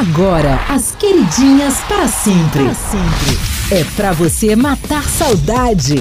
Agora, as queridinhas para sempre. Para sempre. É para você matar saudade.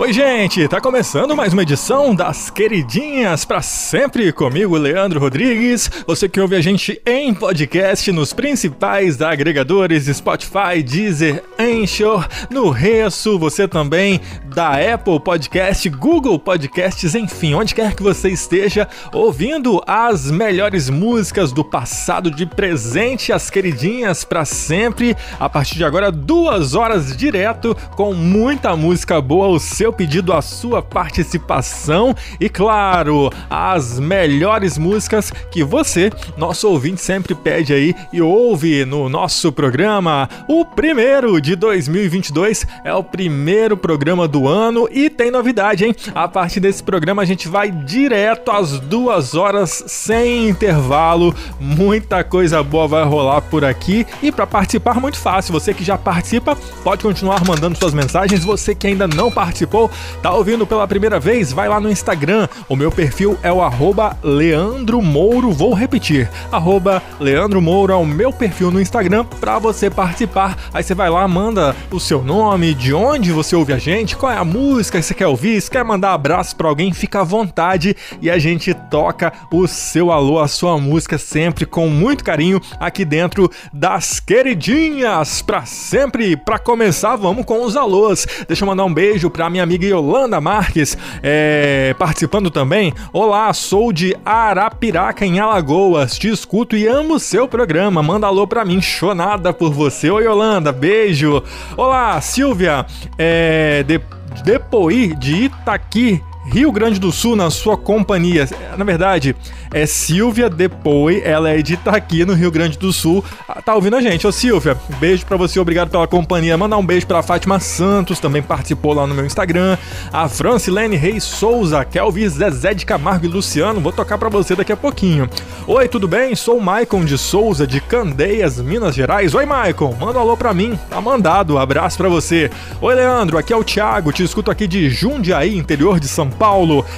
Oi, gente, tá começando mais uma edição das Queridinhas para sempre comigo, Leandro Rodrigues. Você que ouve a gente em podcast nos principais agregadores Spotify, Deezer, Anchor, no Reço, você também da Apple Podcast, Google Podcasts, enfim, onde quer que você esteja ouvindo as melhores músicas do passado de presente, as queridinhas para sempre. A partir de agora, duas horas direto com muita música boa, o seu seu pedido, a sua participação e, claro, as melhores músicas que você, nosso ouvinte, sempre pede aí e ouve no nosso programa. O primeiro de 2022 é o primeiro programa do ano e tem novidade, hein? A partir desse programa a gente vai direto às duas horas sem intervalo. Muita coisa boa vai rolar por aqui e para participar muito fácil. Você que já participa pode continuar mandando suas mensagens. Você que ainda não participou Tá ouvindo pela primeira vez? Vai lá no Instagram. O meu perfil é o arroba Leandro Mouro. Vou repetir. Arroba Leandro Mouro é o meu perfil no Instagram para você participar. Aí você vai lá, manda o seu nome, de onde você ouve a gente, qual é a música que você quer ouvir, se quer mandar abraço para alguém, fica à vontade e a gente toca o seu alô, a sua música sempre com muito carinho aqui dentro das queridinhas para sempre. Para começar, vamos com os alôs. Deixa eu mandar um beijo para minha amiga Yolanda Marques é, participando também. Olá, sou de Arapiraca, em Alagoas. Te escuto e amo seu programa. Manda alô pra mim, chonada por você. Oi, Yolanda, beijo. Olá, Silvia, é, de, Depoí de Itaqui. Rio Grande do Sul na sua companhia. Na verdade, é Silvia Depois, ela é de Itaqui, no Rio Grande do Sul. Ah, tá ouvindo a gente? Ô Silvia, beijo para você, obrigado pela companhia. Mandar um beijo pra Fátima Santos, também participou lá no meu Instagram. A Francilene Reis Souza, Kelvin Zezé de Camargo e Luciano, vou tocar para você daqui a pouquinho. Oi, tudo bem? Sou o Maicon de Souza, de Candeias, Minas Gerais. Oi, Maicon, manda um alô pra mim. Tá mandado, abraço para você. Oi, Leandro, aqui é o Thiago, te escuto aqui de Jundiaí, interior de São Paulo.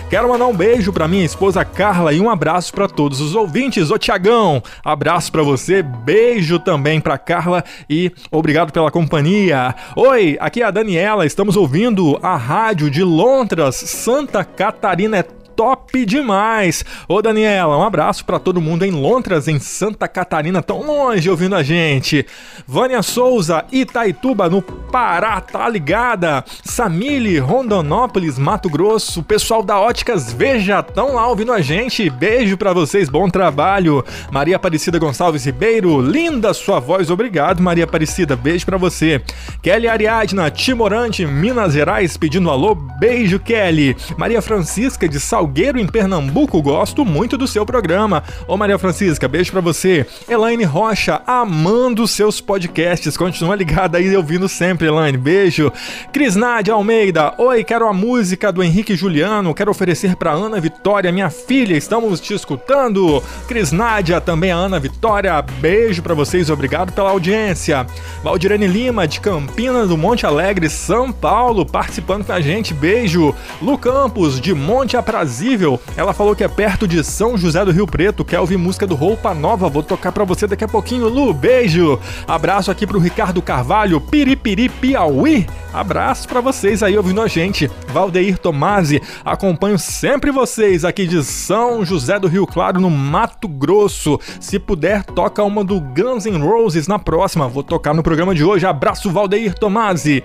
Quero mandar um beijo para minha esposa Carla e um abraço abraço para todos os ouvintes. Ô Tiagão, abraço para você, beijo também para Carla e obrigado pela companhia. Oi, aqui é a Daniela, estamos ouvindo a rádio de Londras, Santa Catarina. É top demais. Ô Daniela, um abraço para todo mundo em Londras, em Santa Catarina, tão longe ouvindo a gente. Vânia Souza, Itaituba, no Pará, tá ligada? Samile, Rondonópolis, Mato Grosso, pessoal da Óticas Veja, tão lá ouvindo a gente. Beijo para vocês, bom trabalho. Maria Aparecida Gonçalves Ribeiro, linda sua voz, obrigado Maria Aparecida, beijo para você. Kelly Ariadna, Timorante, Minas Gerais, pedindo alô, beijo Kelly. Maria Francisca de Sal Salgueiro, em Pernambuco. Gosto muito do seu programa. Ô Maria Francisca, beijo para você. Elaine Rocha, amando seus podcasts. Continua ligada aí ouvindo sempre, Elaine. Beijo. Cris Nádia Almeida, oi, quero a música do Henrique Juliano. Quero oferecer para Ana Vitória, minha filha. Estamos te escutando. Cris Nádia, também a Ana Vitória. Beijo para vocês, obrigado pela audiência. Valdirene Lima, de Campinas do Monte Alegre, São Paulo, participando com a gente. Beijo. Lu Campos, de Monte Aprazível ela falou que é perto de São José do Rio Preto, quer ouvir música do Roupa Nova. Vou tocar para você daqui a pouquinho, Lu. Beijo. Abraço aqui pro Ricardo Carvalho, Piripiri Piauí. Abraço para vocês aí ouvindo a gente. Valdeir Tomasi, acompanho sempre vocês aqui de São José do Rio Claro, no Mato Grosso. Se puder, toca uma do Guns N' Roses na próxima. Vou tocar no programa de hoje. Abraço, Valdeir Tomasi.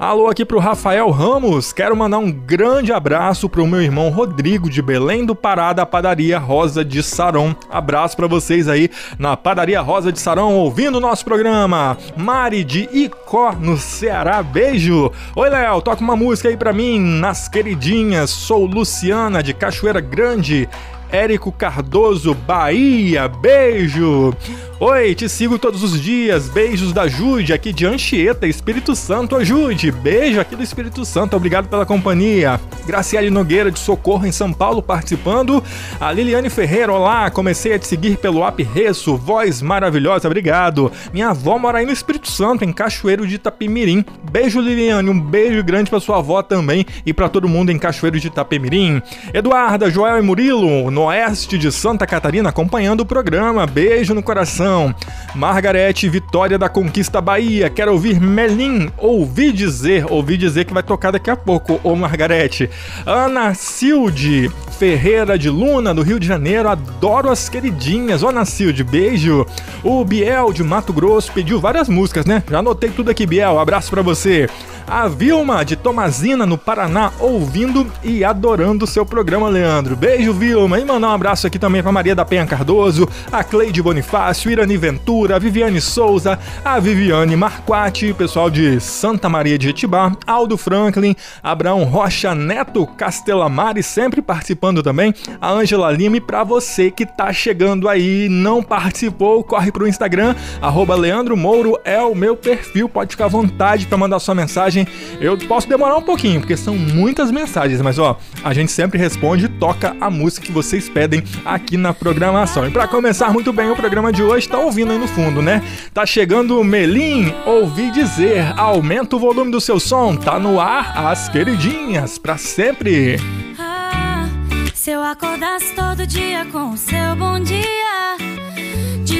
Alô aqui pro Rafael Ramos. Quero mandar um grande abraço pro meu irmão Rodrigo Rodrigo de Belém do Pará da Padaria Rosa de Saron. Abraço para vocês aí na Padaria Rosa de Saron ouvindo o nosso programa. Mari de Icó no Ceará, beijo. Oi Léo, toca uma música aí para mim nas queridinhas. Sou Luciana de Cachoeira Grande. Érico Cardoso, Bahia, beijo. Oi, te sigo todos os dias. Beijos da Jude, aqui de Anchieta, Espírito Santo. Jude, beijo aqui do Espírito Santo. Obrigado pela companhia. Graciele Nogueira de Socorro em São Paulo participando. A Liliane Ferreira, olá. Comecei a te seguir pelo app Reço. Voz maravilhosa, obrigado. Minha avó mora aí no Espírito Santo, em Cachoeiro de Itapemirim. Beijo, Liliane. Um beijo grande pra sua avó também e para todo mundo em Cachoeiro de Itapemirim. Eduarda, Joel e Murilo, no oeste de Santa Catarina, acompanhando o programa. Beijo no coração coração. Margarete Vitória da Conquista Bahia, quero ouvir Melim, ouvi dizer, ouvi dizer que vai tocar daqui a pouco, ô Margarete. Ana Silde Ferreira de Luna, do Rio de Janeiro, adoro as queridinhas. Ô Ana Silde, beijo. O Biel de Mato Grosso pediu várias músicas, né? Já anotei tudo aqui, Biel, abraço para você. A Vilma de Tomazina, no Paraná, ouvindo e adorando seu programa, Leandro. Beijo, Vilma. E mandar um abraço aqui também para Maria da Penha Cardoso, a Cleide Bonifácio, Irani Ventura, a Viviane Souza, a Viviane Marquati, pessoal de Santa Maria de Etibá, Aldo Franklin, Abraão Rocha Neto Castelamari, sempre participando também, a Ângela Lima. E para você que tá chegando aí não participou, corre pro Instagram, arroba Leandro Mouro é o meu perfil. Pode ficar à vontade para mandar sua mensagem mensagem. Eu posso demorar um pouquinho, porque são muitas mensagens, mas ó, a gente sempre responde e toca a música que vocês pedem aqui na programação. E para começar muito bem o programa de hoje, tá ouvindo aí no fundo, né? Tá chegando o Melim, ouvi dizer, aumenta o volume do seu som, tá no ar, as queridinhas, para sempre. Ah, se eu acordasse todo dia com o seu bom dia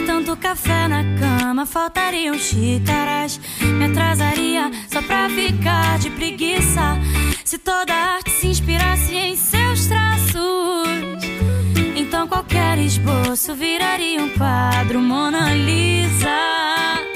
tanto café na cama, faltariam xícaras. Me atrasaria só pra ficar de preguiça. Se toda arte se inspirasse em seus traços, então qualquer esboço viraria um quadro Mona Lisa.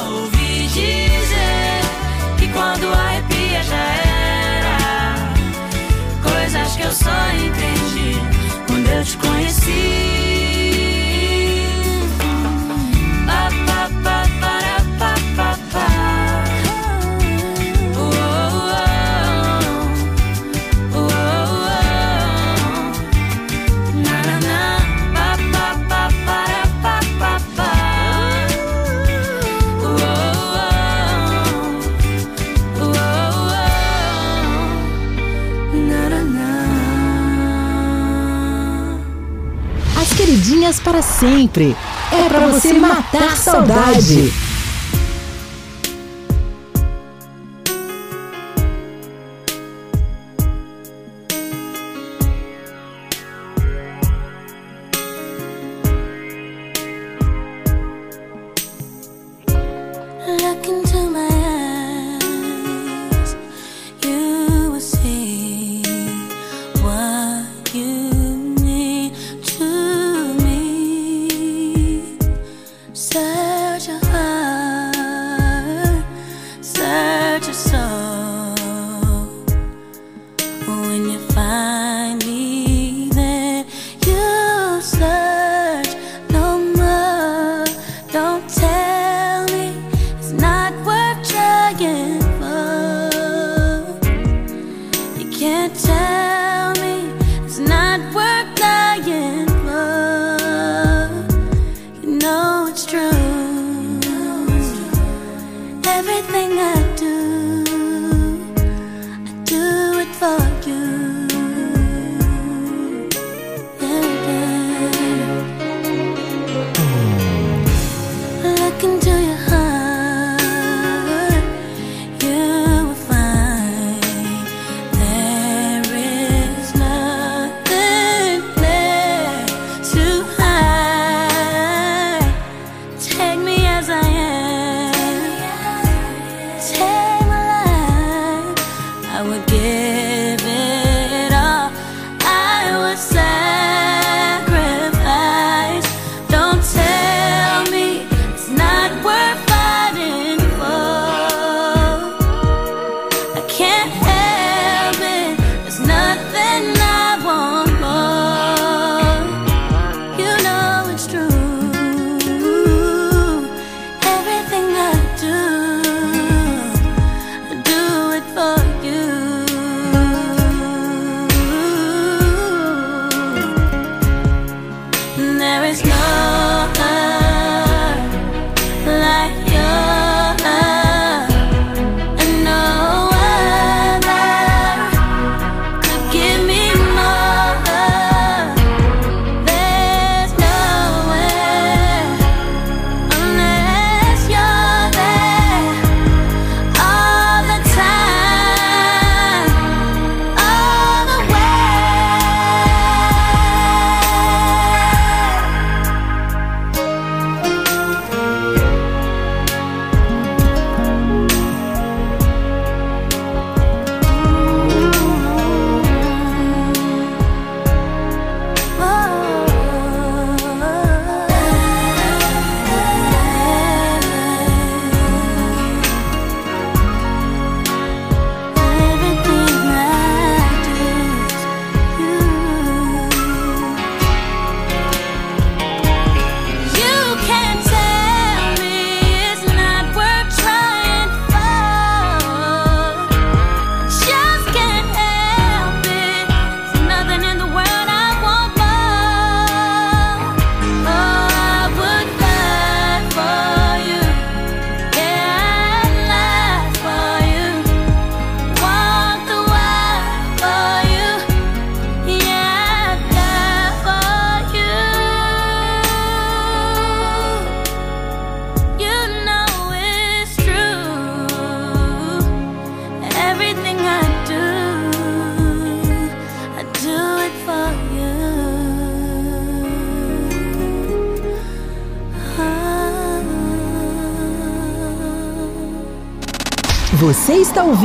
eu só entendi quando eu te conheci. Para sempre. É pra você matar saudade. Você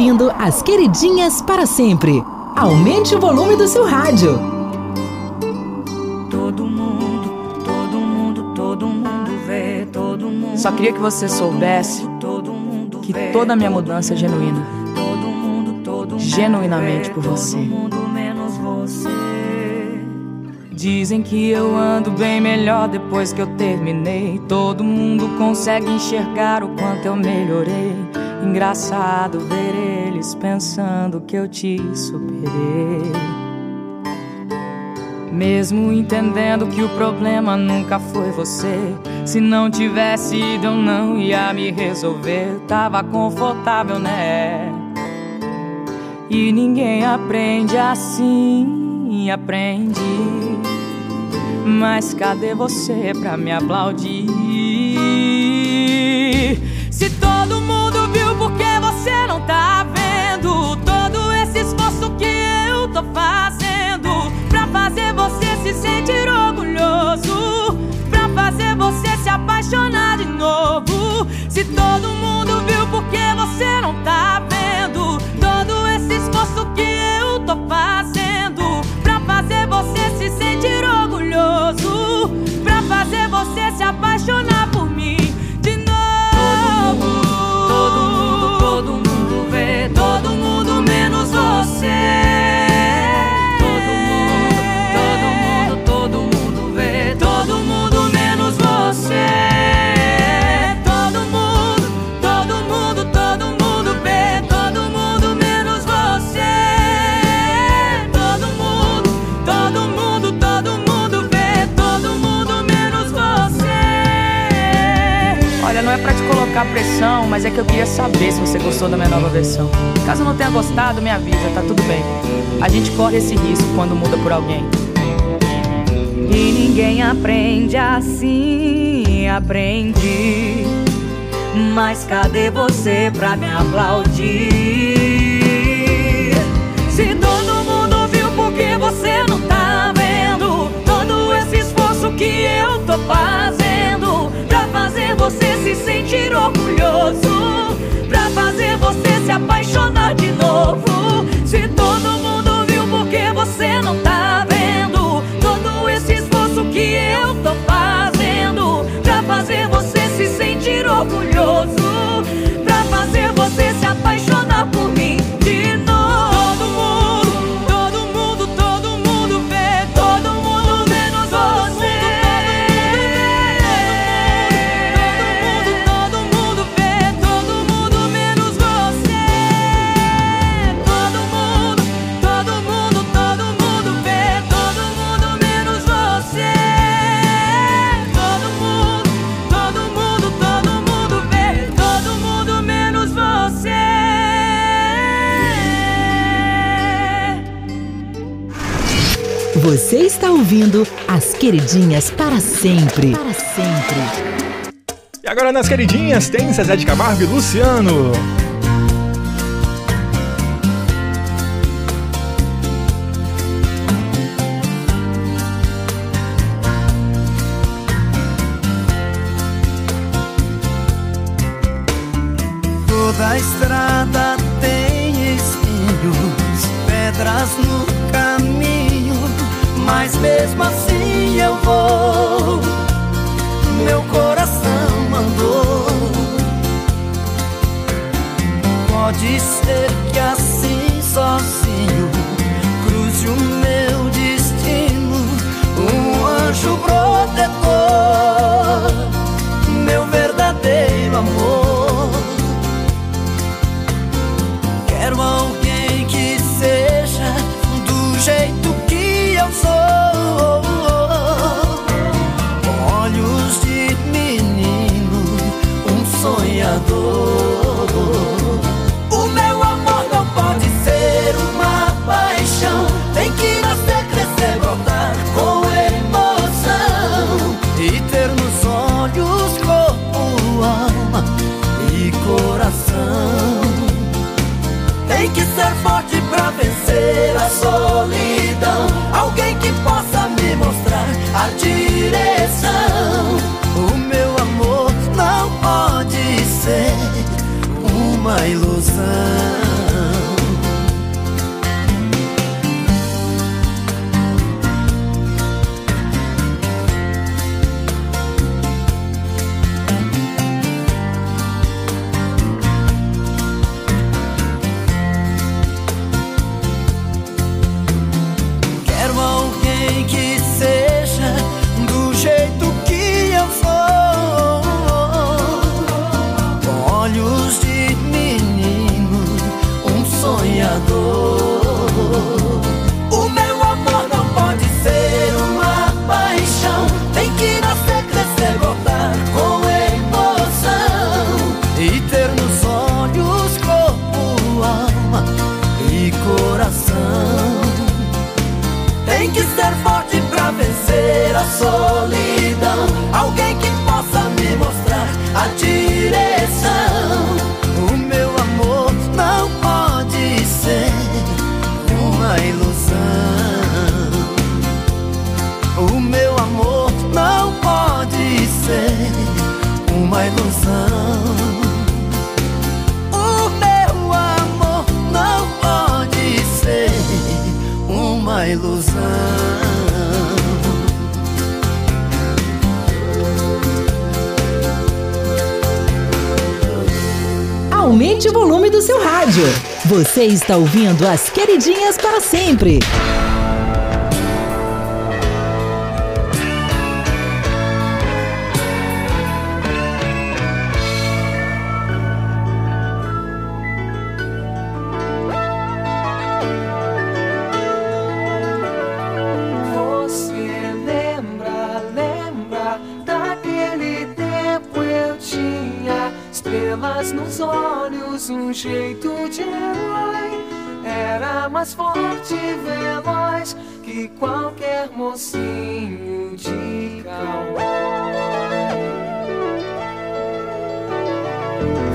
ouvindo as queridinhas para sempre. Aumente o volume do seu rádio. Todo mundo, todo mundo, todo mundo vê, todo mundo. Só queria que você soubesse que toda a minha mudança é genuína. Todo mundo, todo mundo Genuinamente por você. Todo mundo menos você. Dizem que eu ando bem melhor depois que eu terminei. Todo mundo consegue enxergar o quanto eu melhorei. Engraçado ver pensando que eu te superei. Mesmo entendendo que o problema nunca foi você. Se não tivesse ido, eu não ia me resolver. Tava confortável, né? E ninguém aprende assim, aprendi. Mas cadê você pra me aplaudir? Sentir orgulhoso, pra fazer você se apaixonar de novo. Se todo mundo viu, por que você não tá vendo? Todo esse esforço que eu tô fazendo pra fazer você se sentir orgulhoso, pra fazer você se apaixonar colocar pressão, mas é que eu queria saber se você gostou da minha nova versão. Caso não tenha gostado, me avisa, tá tudo bem. A gente corre esse risco quando muda por alguém. E ninguém aprende assim, aprendi. Mas cadê você pra me aplaudir? Se todo mundo viu, por que você não tá vendo? Todo esse esforço que eu tô fazendo você se sentir orgulhoso, pra fazer você se apaixonar de novo. Se todo mundo Você está ouvindo As Queridinhas para sempre. Para sempre. E agora nas queridinhas tem Zezé de Camargo e Luciano. mas mesmo assim eu vou. Meu coração mandou. Pode ser que assim só corazón. soli. aumente o volume do seu rádio. Você está ouvindo as queridinhas para sempre. mocinho de Cauã.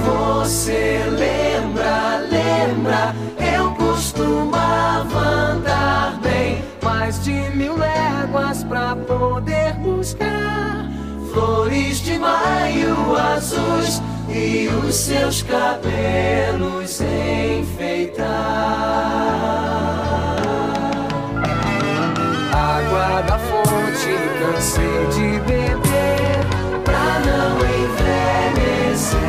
Você lembra, lembra, eu costumava andar bem, mais de mil léguas pra poder buscar flores de maio azuis e os seus cabelos enfeitar. cansei beber pra não envelhecer.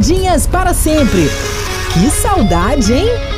Queridinhas para sempre. Que saudade, hein?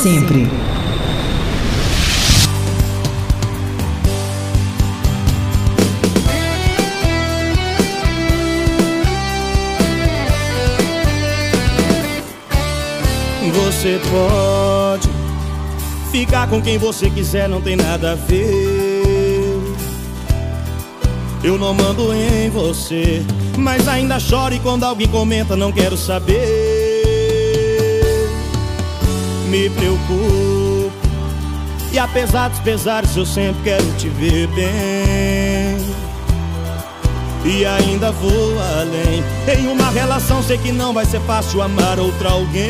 Sempre. Você pode ficar com quem você quiser, não tem nada a ver. Eu não mando em você, mas ainda choro e quando alguém comenta, não quero saber me preocupo. E apesar dos pesares, eu sempre quero te ver bem. E ainda vou além. Em uma relação, sei que não vai ser fácil amar outra alguém.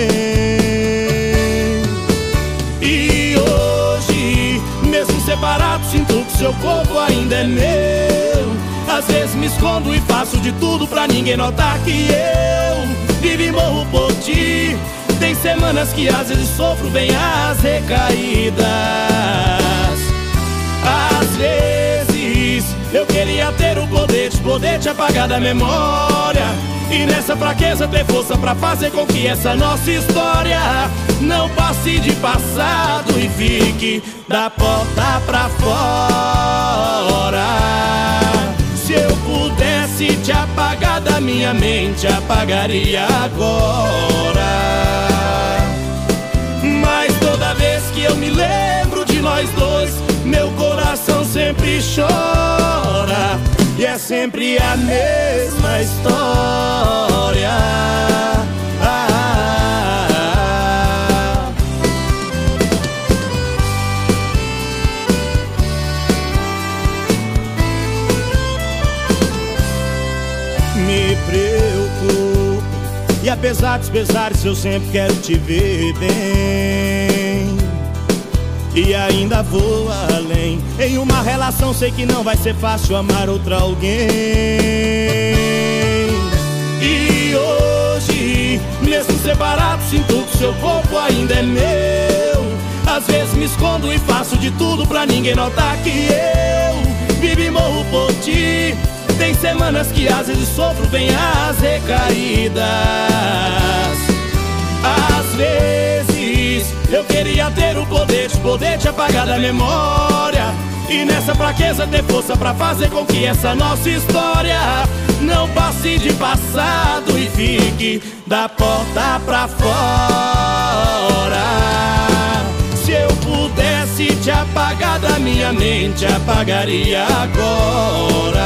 E hoje, mesmo separado, sinto que seu corpo ainda é meu. Às vezes me escondo e faço de tudo pra ninguém notar que eu vivo e morro por ti. Semanas que às vezes sofro, vem as recaídas. Às vezes eu queria ter o poder de poder te apagar da memória. E nessa fraqueza ter força pra fazer com que essa nossa história não passe de passado e fique da porta pra fora. Se eu pudesse te apagar da minha mente, apagaria agora. que eu me lembro de nós dois, meu coração sempre chora. E é sempre a mesma história. Apesar dos pesares, eu sempre quero te ver bem. E ainda vou além. Em uma relação sei que não vai ser fácil amar outra alguém. E hoje, mesmo separado, sinto que seu corpo ainda é meu. Às vezes me escondo e faço de tudo pra ninguém notar que eu vivo e morro por ti. Tem semanas que às vezes sofro, vem as recaídas. Às vezes eu queria ter o poder de poder te apagar da memória E nessa fraqueza ter força pra fazer com que essa nossa história Não passe de passado e fique da porta pra fora pudesse te apagar da minha mente, apagaria agora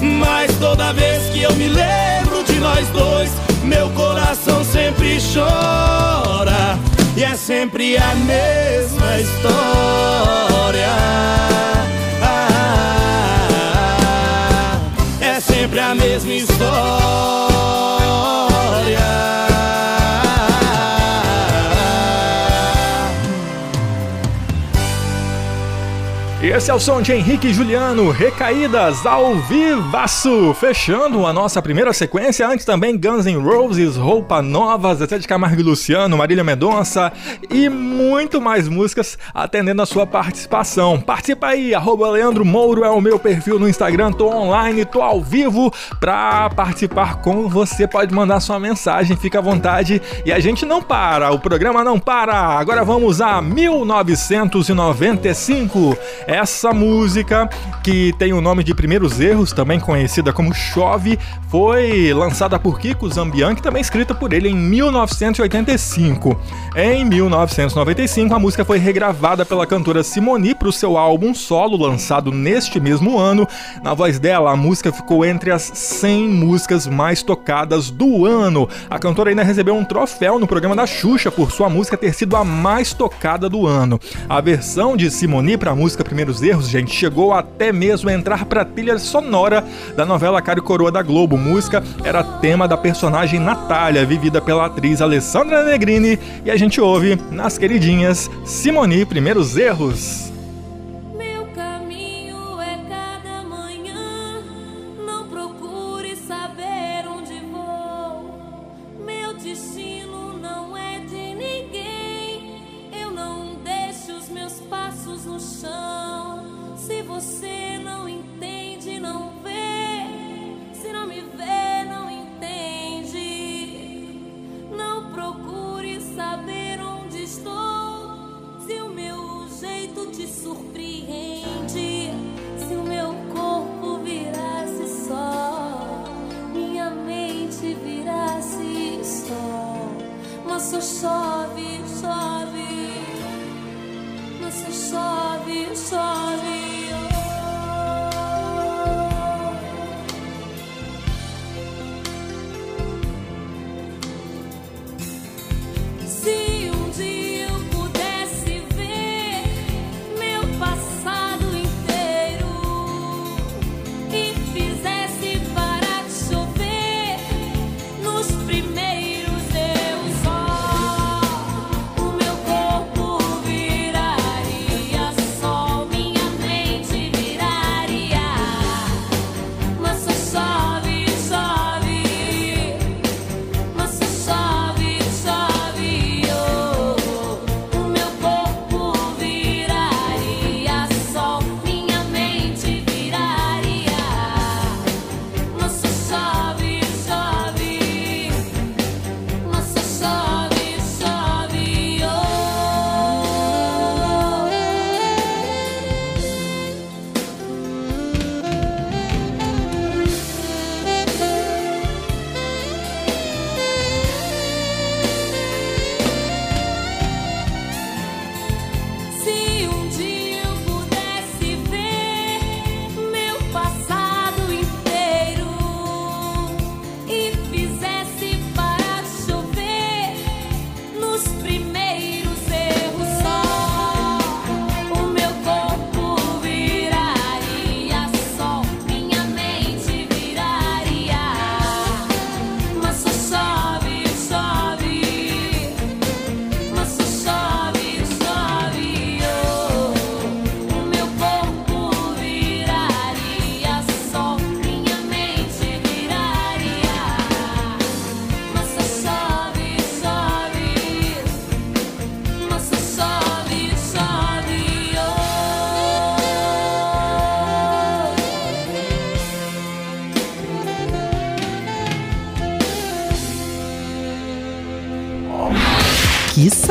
Mas toda vez que eu me lembro de nós dois meu coração sempre chora e é sempre a mesma história. Ah, é sempre a mesma história. Esse é o som de Henrique Juliano, Recaídas ao vivaço, fechando a nossa primeira sequência. Antes também Guns N' Roses, Roupa Nova, Zé de Camargo e Luciano, Marília Mendonça e muito mais músicas atendendo a sua participação. Participa aí, arroba Leandro Mouro é o meu perfil no Instagram, tô online, tô ao vivo pra participar com você. Pode mandar sua mensagem, fica à vontade e a gente não para, o programa não para. Agora vamos a 1995. É Essa música, que tem o nome de Primeiros Erros, também conhecida como Chove, foi lançada por Kiko Zambianchi, também escrita por ele em 1985. Em 1995, a música foi regravada pela cantora Simone para o seu álbum solo, lançado neste mesmo ano. Na voz dela, a música ficou entre as 100 músicas mais tocadas do ano. A cantora ainda recebeu um troféu no programa da Xuxa por sua música ter sido a mais tocada do ano. A versão de Simone para a música Primeiros Erros, gente, chegou até mesmo a entrar para a trilha sonora da novela Caro Coroa da Globo. Música era tema da personagem Natália, vivida pela atriz Alessandra Negrini, e a gente ouve nas queridinhas Simone Primeiros Erros.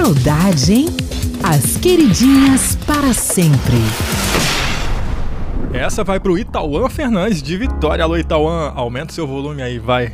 Saudade, hein? As queridinhas para sempre. Essa vai pro Itauã Fernandes de Vitória. Alô, Itauã, aumenta seu volume aí, vai.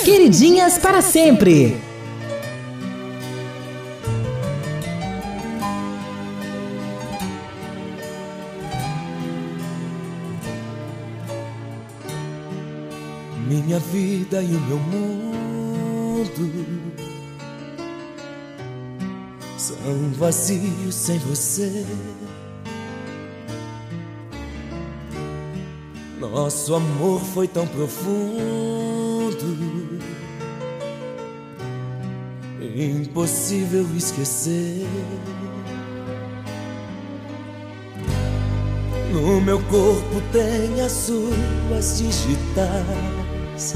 Queridinhas para sempre. Minha vida e o meu mundo são vazios sem você. Nosso amor foi tão profundo, impossível esquecer. No meu corpo tem as suas digitais.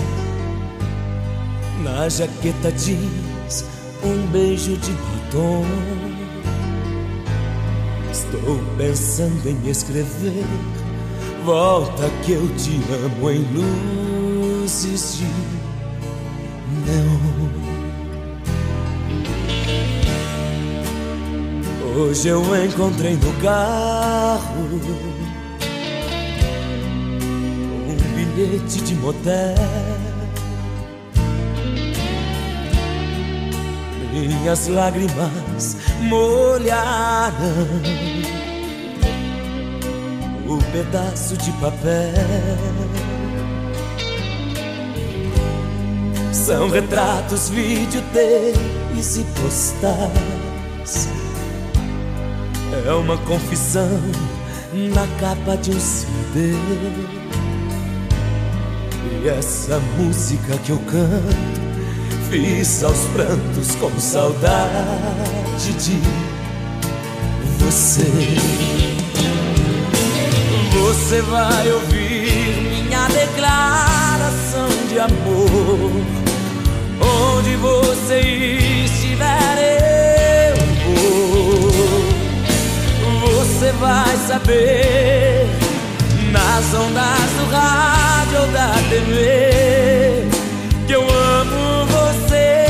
Na jaqueta jeans, um beijo de batom. Estou pensando em escrever. Volta que eu te amo em luzes de neon. Hoje eu encontrei no carro um bilhete de motel. Minhas lágrimas molharam o pedaço de papel. São retratos, videotapes e postais. É uma confissão na capa de um CD. E essa música que eu canto, fiz aos prantos com saudade de você. Você vai ouvir minha declaração de amor. Onde você estiver, vai saber nas ondas do rádio ou da TV que eu amo você.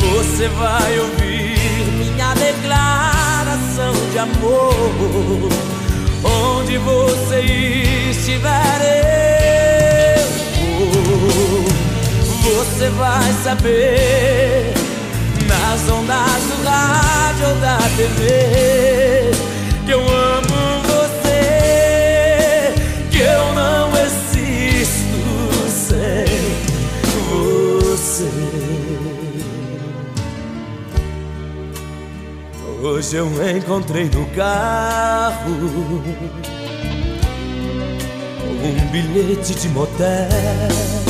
Você vai ouvir minha declaração de amor. Onde você estiver, eu vou. Você vai saber nas ondas do rádio ou da TV. Que eu amo você, que eu não existo sem você. Hoje eu encontrei no carro um bilhete de motel.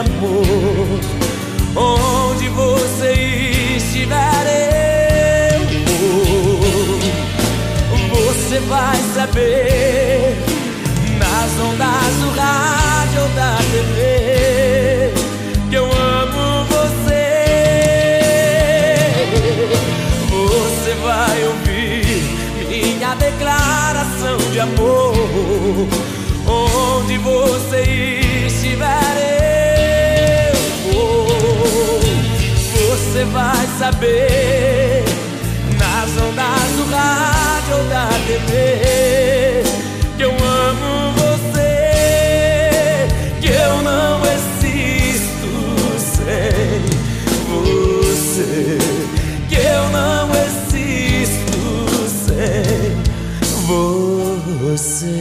Amor. Onde você estiver, eu vou. Você vai saber nas ondas do rádio ou da TV que eu amo você. Você vai ouvir minha declaração de amor. Onde você estiver, Você vai saber nas ondas do rádio ou da TV que eu amo você, que eu não existo sem você, que eu não existo sem você.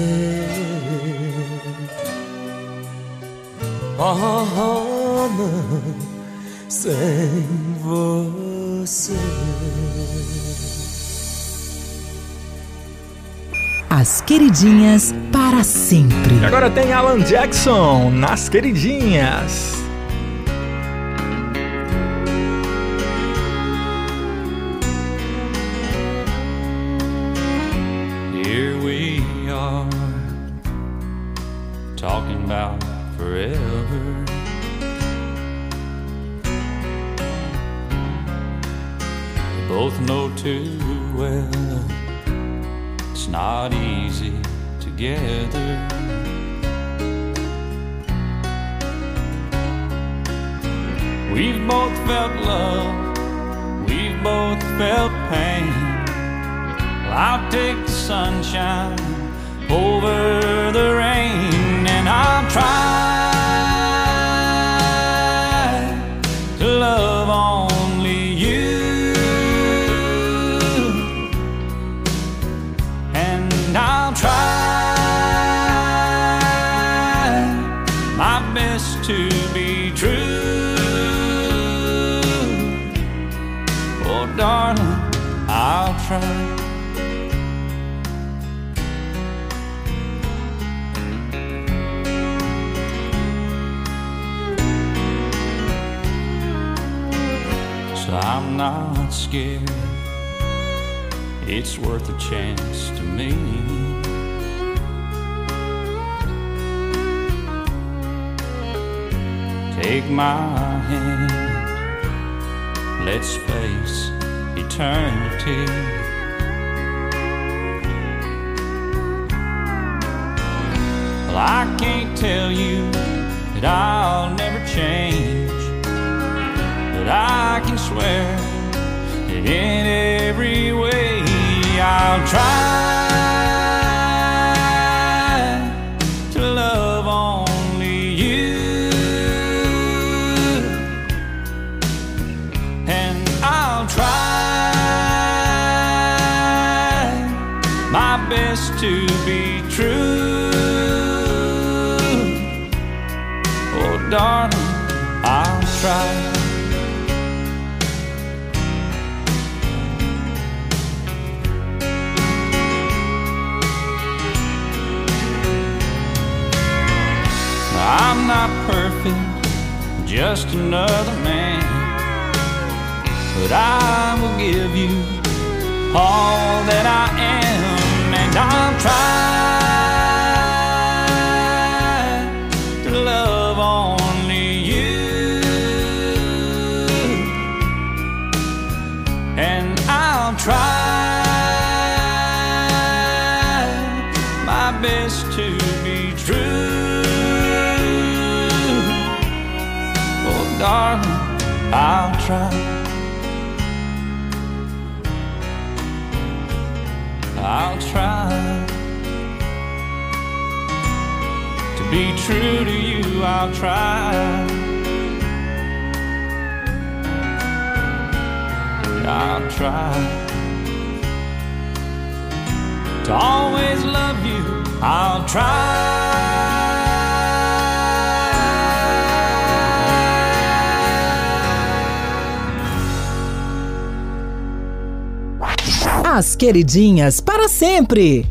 Oh, não, sem você. As queridinhas para sempre. E agora tem Alan Jackson nas queridinhas. Here we are, talking about forever. Both know too well it's not easy together. We've both felt love, we've both felt pain. Well, I'll take the sunshine over the rain, and I'll try worth a chance to me. Take my hand. Let's face eternity. Well, I can't tell you that I'll never change. But I can swear that in every way I'll try to love only you, and I'll try my best to be true. Oh, darling, just another man. But I will give you all that I am, and I'm try I'll try to be true to you. I'll try. I'll try to always love you. I'll try. As queridinhas para sempre.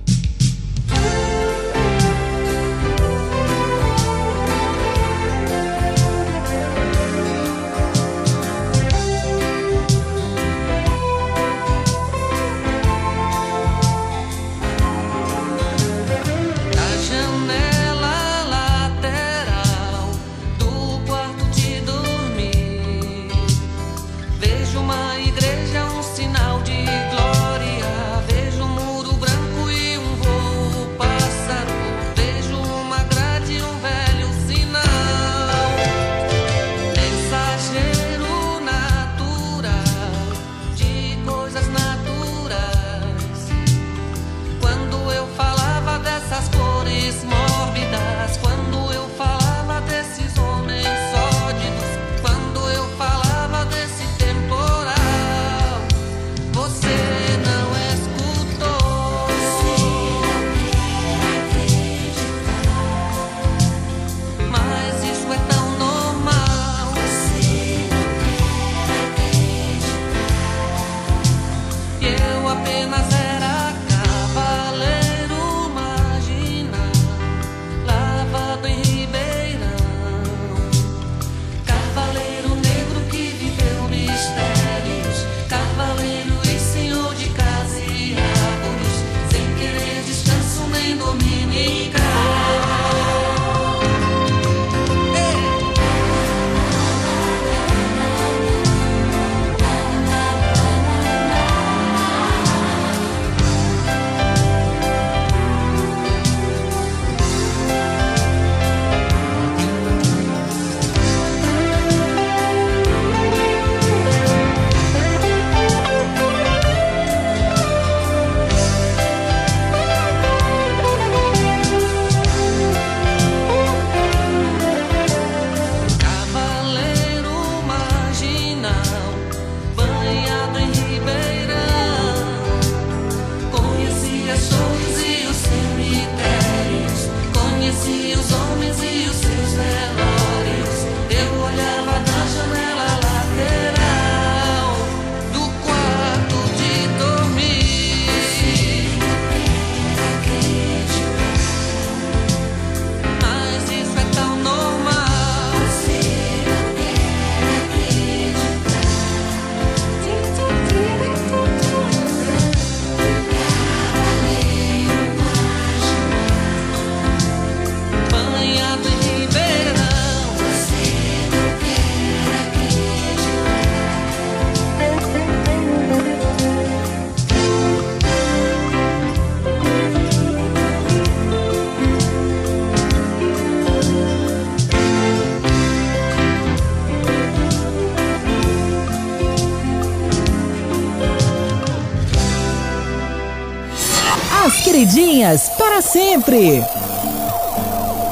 Sempre.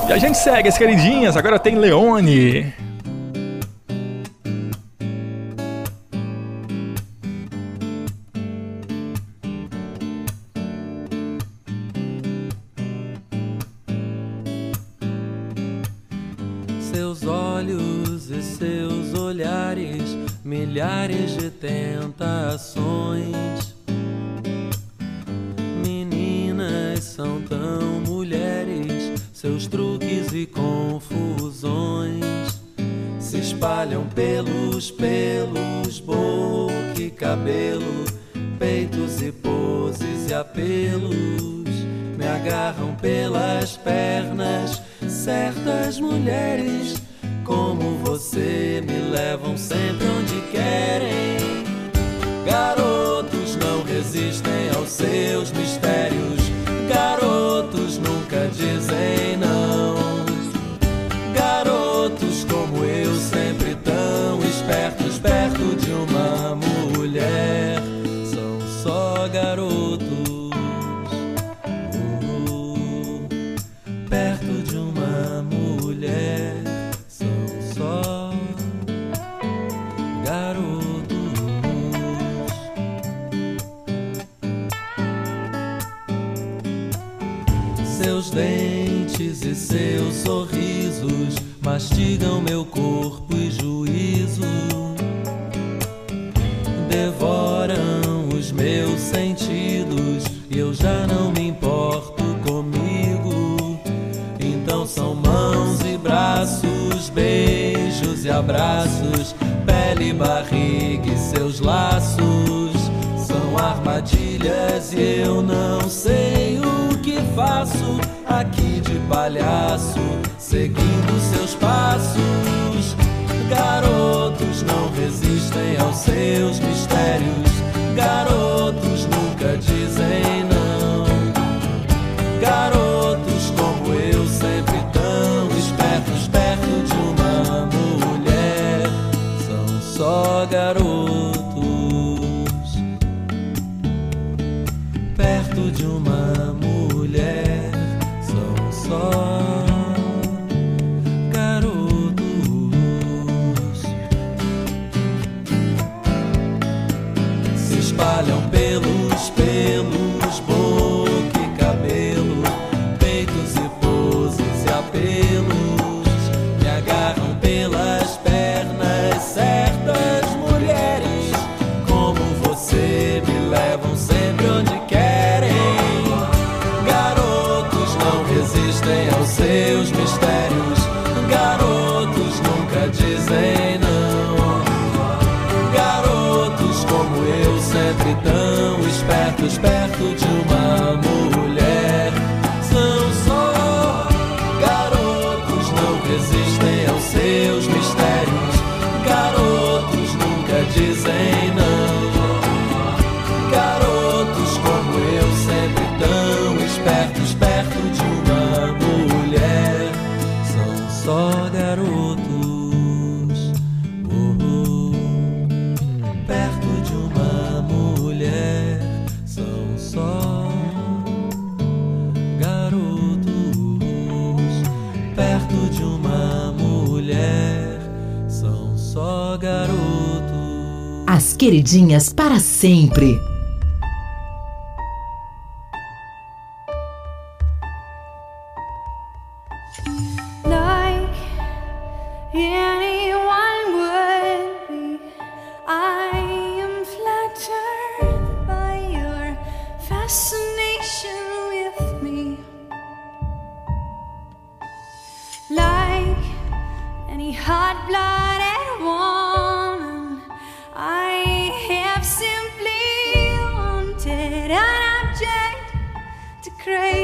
E a gente segue as queridinhas, agora tem Leone. Confusões se espalham pelos pelos, boca e cabelo, peitos e poses e apelos. Me agarram pelas pernas, certas mulheres como você me levam sempre onde querem. Garotos não resistem aos seus mistérios sorrisos mastigam meu corpo e juízo, devoram os meus sentidos e eu já não me importo comigo. Então são mãos e braços, beijos e abraços, pele, barriga e seus laços. São armadilhas e eu não sei o que faço aqui de palhaço seguindo seus passos. Garotos não resistem aos seus mistérios. Garotos nunca dizem. queridinhas para sempre. crazy.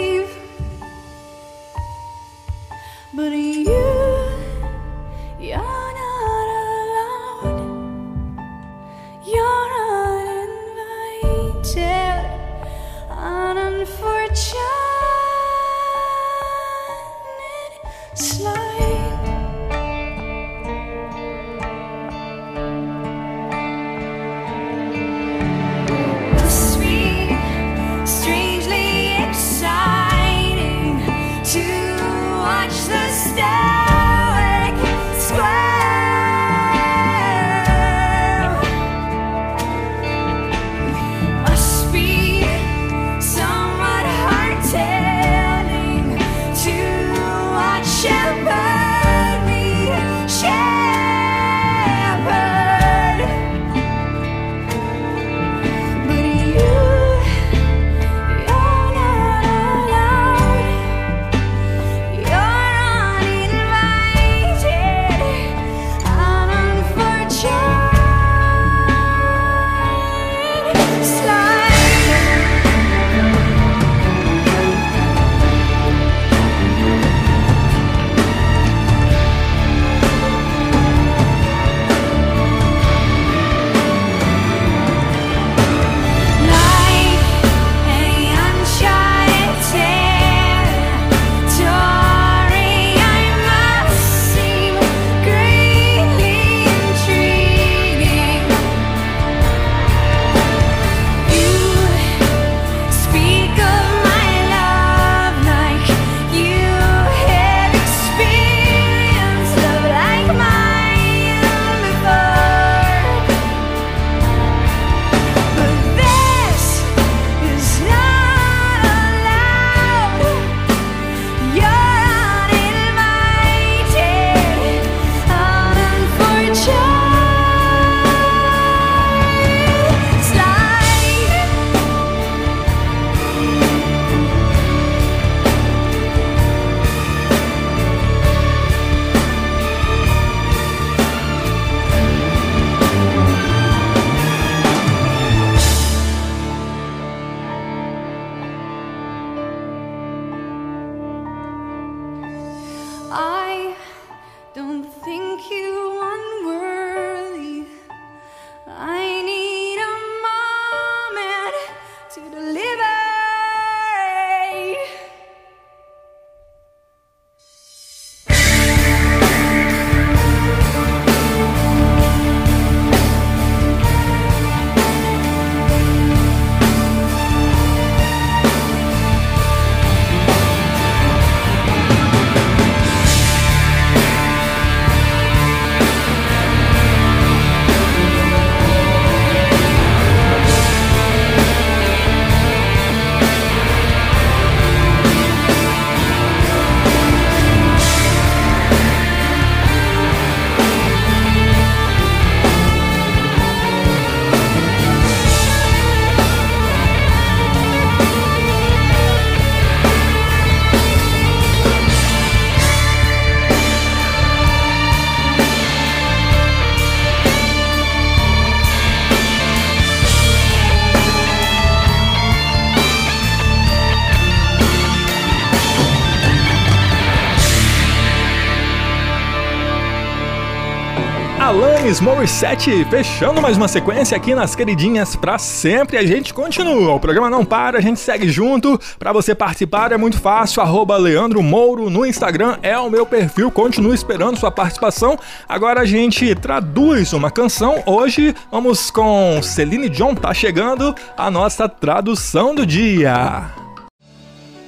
Alanis Morissette, fechando mais uma sequência aqui nas queridinhas pra sempre. A gente continua, o programa não para, a gente segue junto. Pra você participar é muito fácil, arroba Leandro Mouro no Instagram é o meu perfil. Continue esperando sua participação. Agora a gente traduz uma canção. Hoje vamos com Celine John, tá chegando a nossa tradução do dia.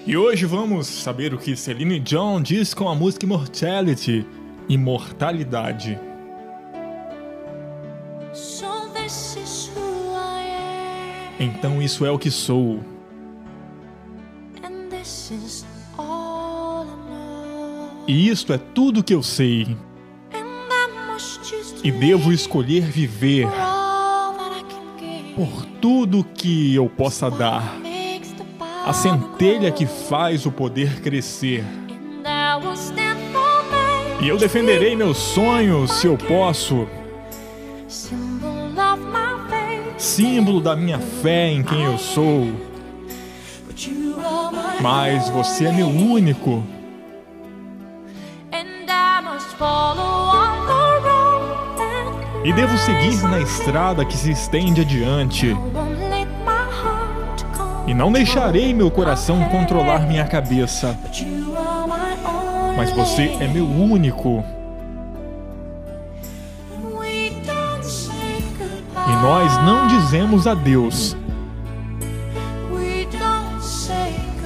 E hoje vamos saber o que Celine John diz com a música Immortality, Imortalidade. Então isso é o que sou. E isto é tudo que eu sei. E devo escolher viver por tudo que eu possa dar. A centelha que faz o poder crescer. E eu defenderei meus sonhos se eu posso símbolo da minha fé em quem eu sou. Mas você é meu único. E devo seguir na estrada que se estende adiante. E não deixarei meu coração controlar minha cabeça. Mas você é meu único. E nós não dizemos adeus.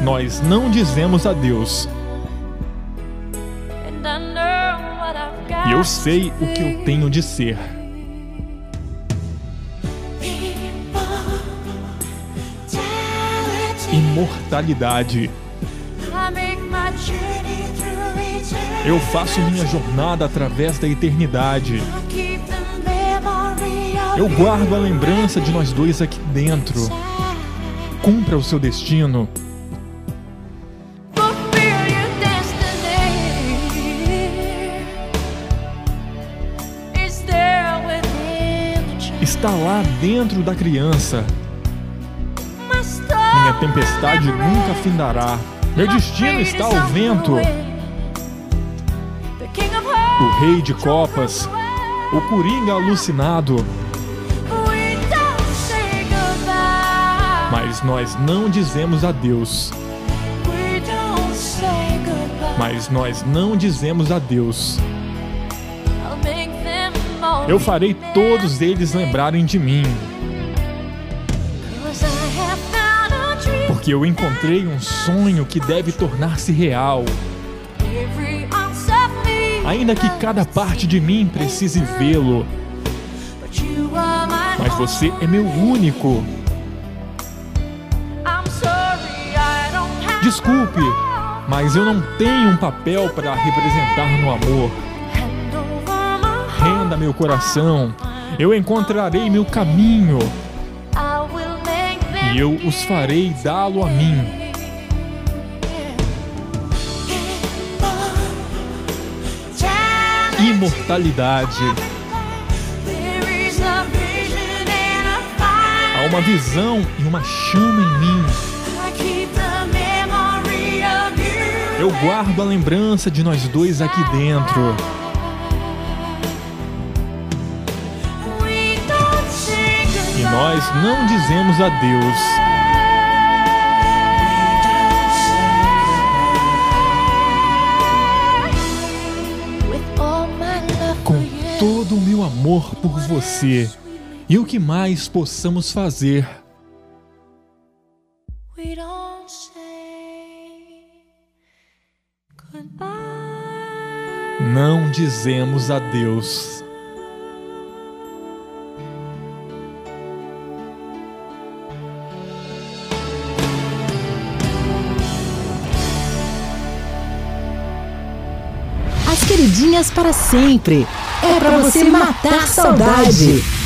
Nós não dizemos adeus. E eu sei o que eu tenho de ser. Imortalidade. Eu faço minha jornada através da eternidade. Eu guardo a lembrança de nós dois aqui dentro. Cumpra o seu destino. Está lá dentro da criança. Minha tempestade nunca findará. Meu destino está ao vento. O rei de copas, o coringa alucinado. Mas nós não dizemos adeus. Mas nós não dizemos adeus. Eu farei todos eles lembrarem de mim. Porque eu encontrei um sonho que deve tornar-se real. Ainda que cada parte de mim precise vê-lo. Mas você é meu único. Desculpe, mas eu não tenho um papel para representar no amor. Renda meu coração, eu encontrarei meu caminho e eu os farei dá-lo a mim. Imortalidade. Há uma visão e uma chama em mim. Eu guardo a lembrança de nós dois aqui dentro. E nós não dizemos adeus. Com todo o meu amor por você e o que mais possamos fazer dizemos adeus. As queridinhas para sempre. É para você matar saudade.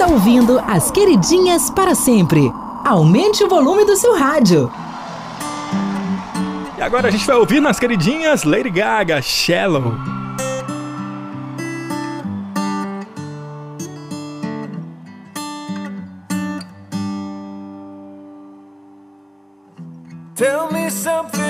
Está ouvindo as queridinhas para sempre. Aumente o volume do seu rádio. E agora a gente vai ouvir nas queridinhas Lady Gaga, Shallow. Tell me something,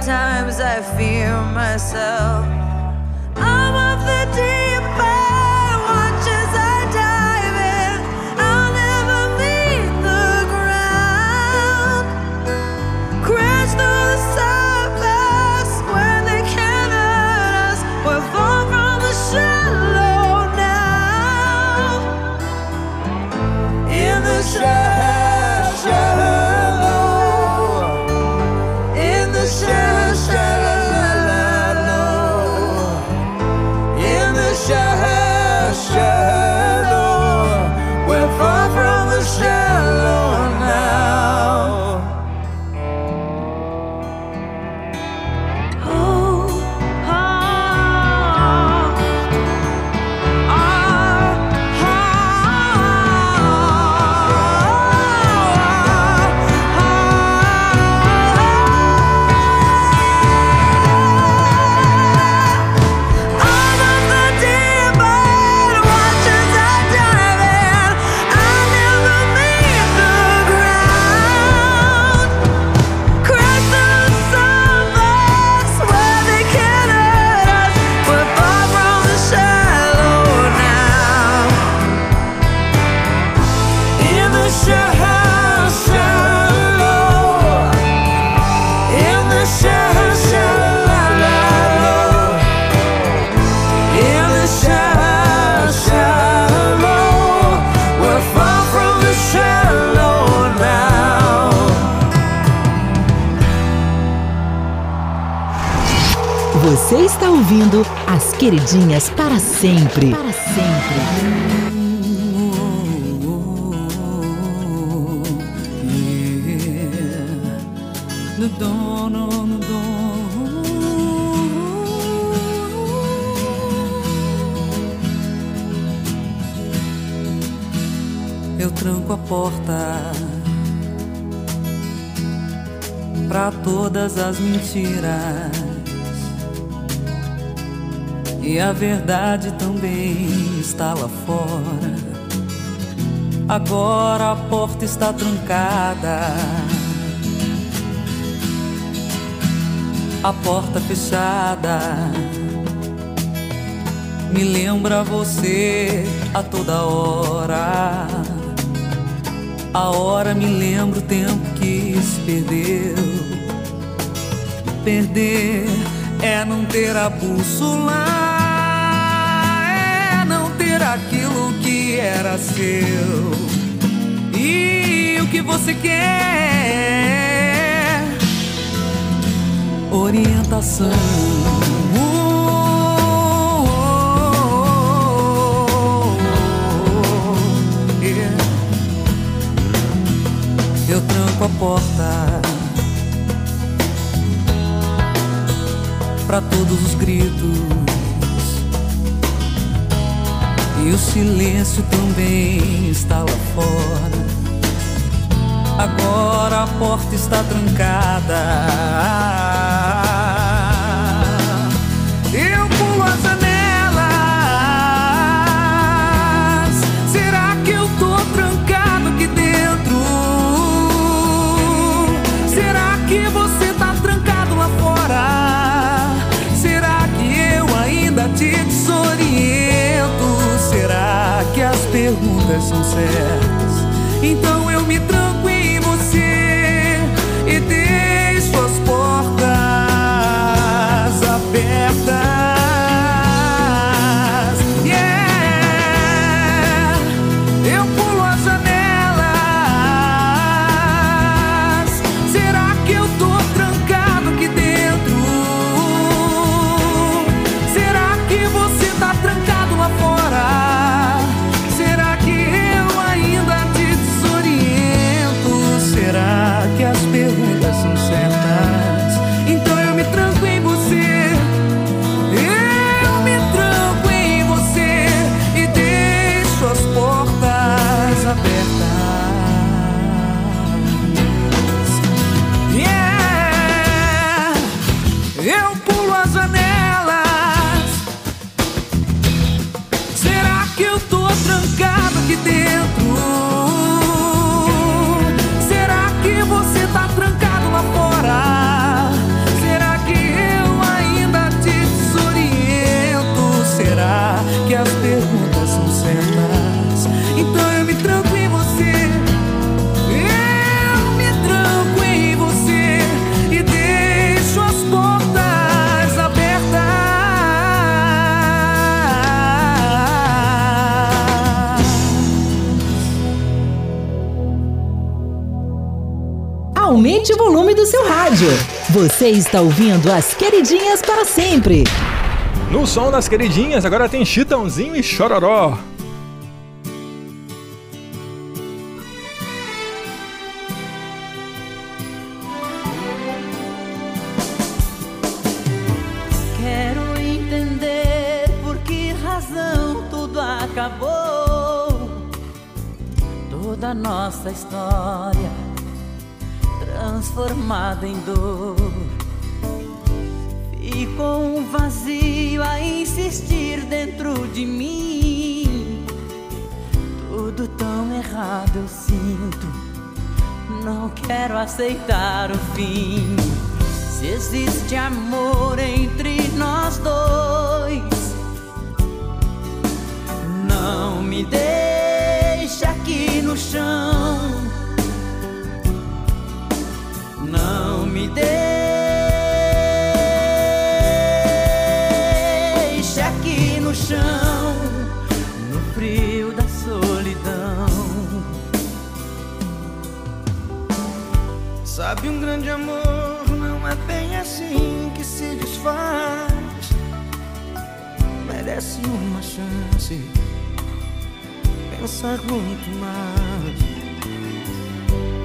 Times, I fear myself. Você está ouvindo as queridinhas para sempre. Para sempre. Eu tranco a porta pra todas as mentiras. E a verdade também está lá fora. Agora a porta está trancada. A porta fechada me lembra você a toda hora. A hora me lembra o tempo que se perdeu. Perder é não ter a bússola, aquilo que era seu. E o que você quer? Orientação. eu tranco a porta para todos os gritos. E o silêncio também está lá fora. Agora a porta está trancada. são certas. Então do seu rádio. Você está ouvindo as queridinhas para sempre. No som das queridinhas, agora tem Chitãozinho e Chororó. Quero entender por que razão tudo acabou. Toda nossa história Transformada em dor. e com um vazio a insistir dentro de mim. Tudo tão errado eu sinto. Não quero aceitar o fim. Se existe amor entre nós dois, não me deixe aqui no chão. faz merece uma chance. Pensar muito mais.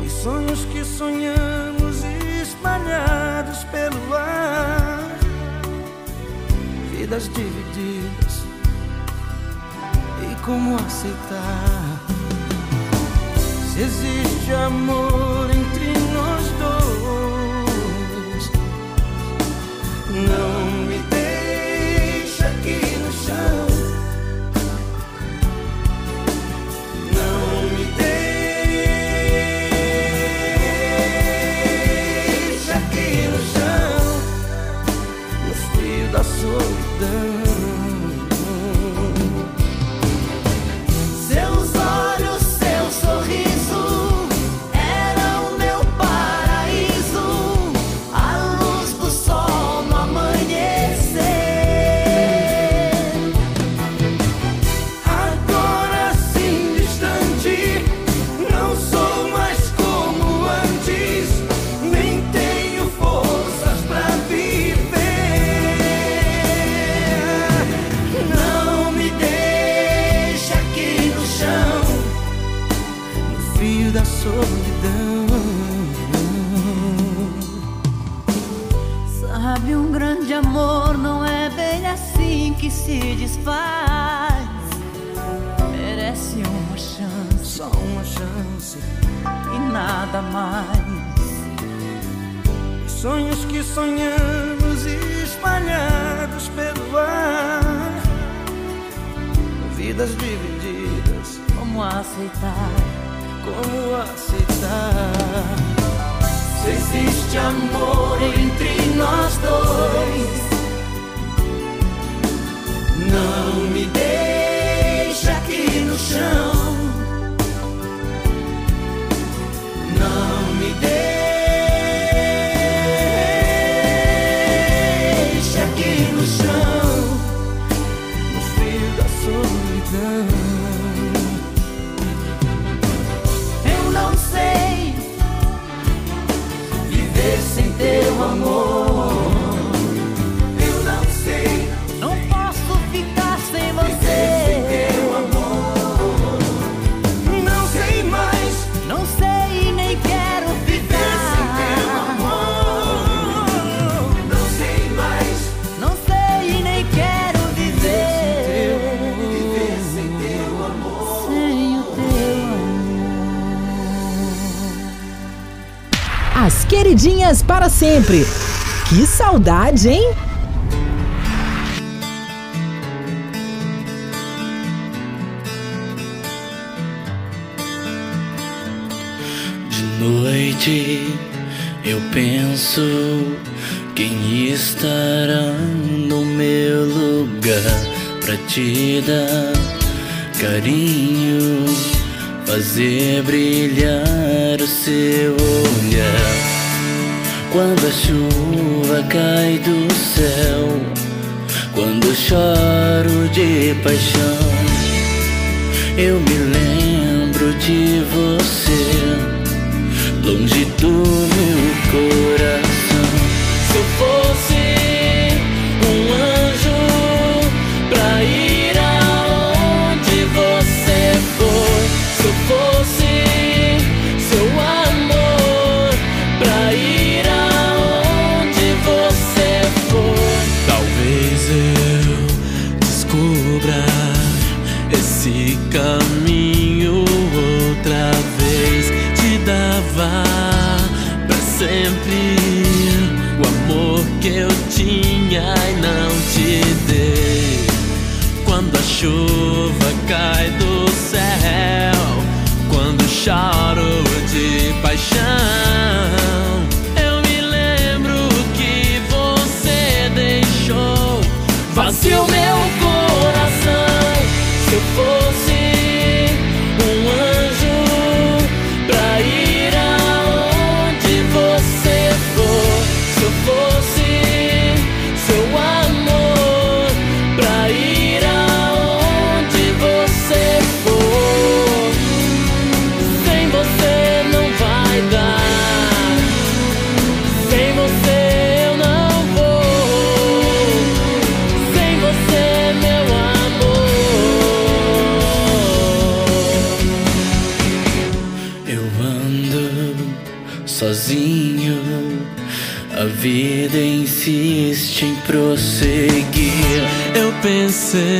Os sonhos que sonhamos espalhados pelo ar, vidas divididas. E como aceitar? Se existe amor em No. Sonhos que sonhamos espalhados pelo ar, vidas divididas. Como aceitar? Como aceitar? Se existe amor entre nós dois, não me deixa aqui no chão. Não me deixa As queridinhas para sempre. Que saudade, hein? De noite eu penso quem estará no meu lugar pra te dar carinho, fazer brilhar o seu olhar. Quando a chuva cai do céu, quando choro de paixão, eu me lembro de você longe do meu coração. Chuva cai do céu, quando choro pensei,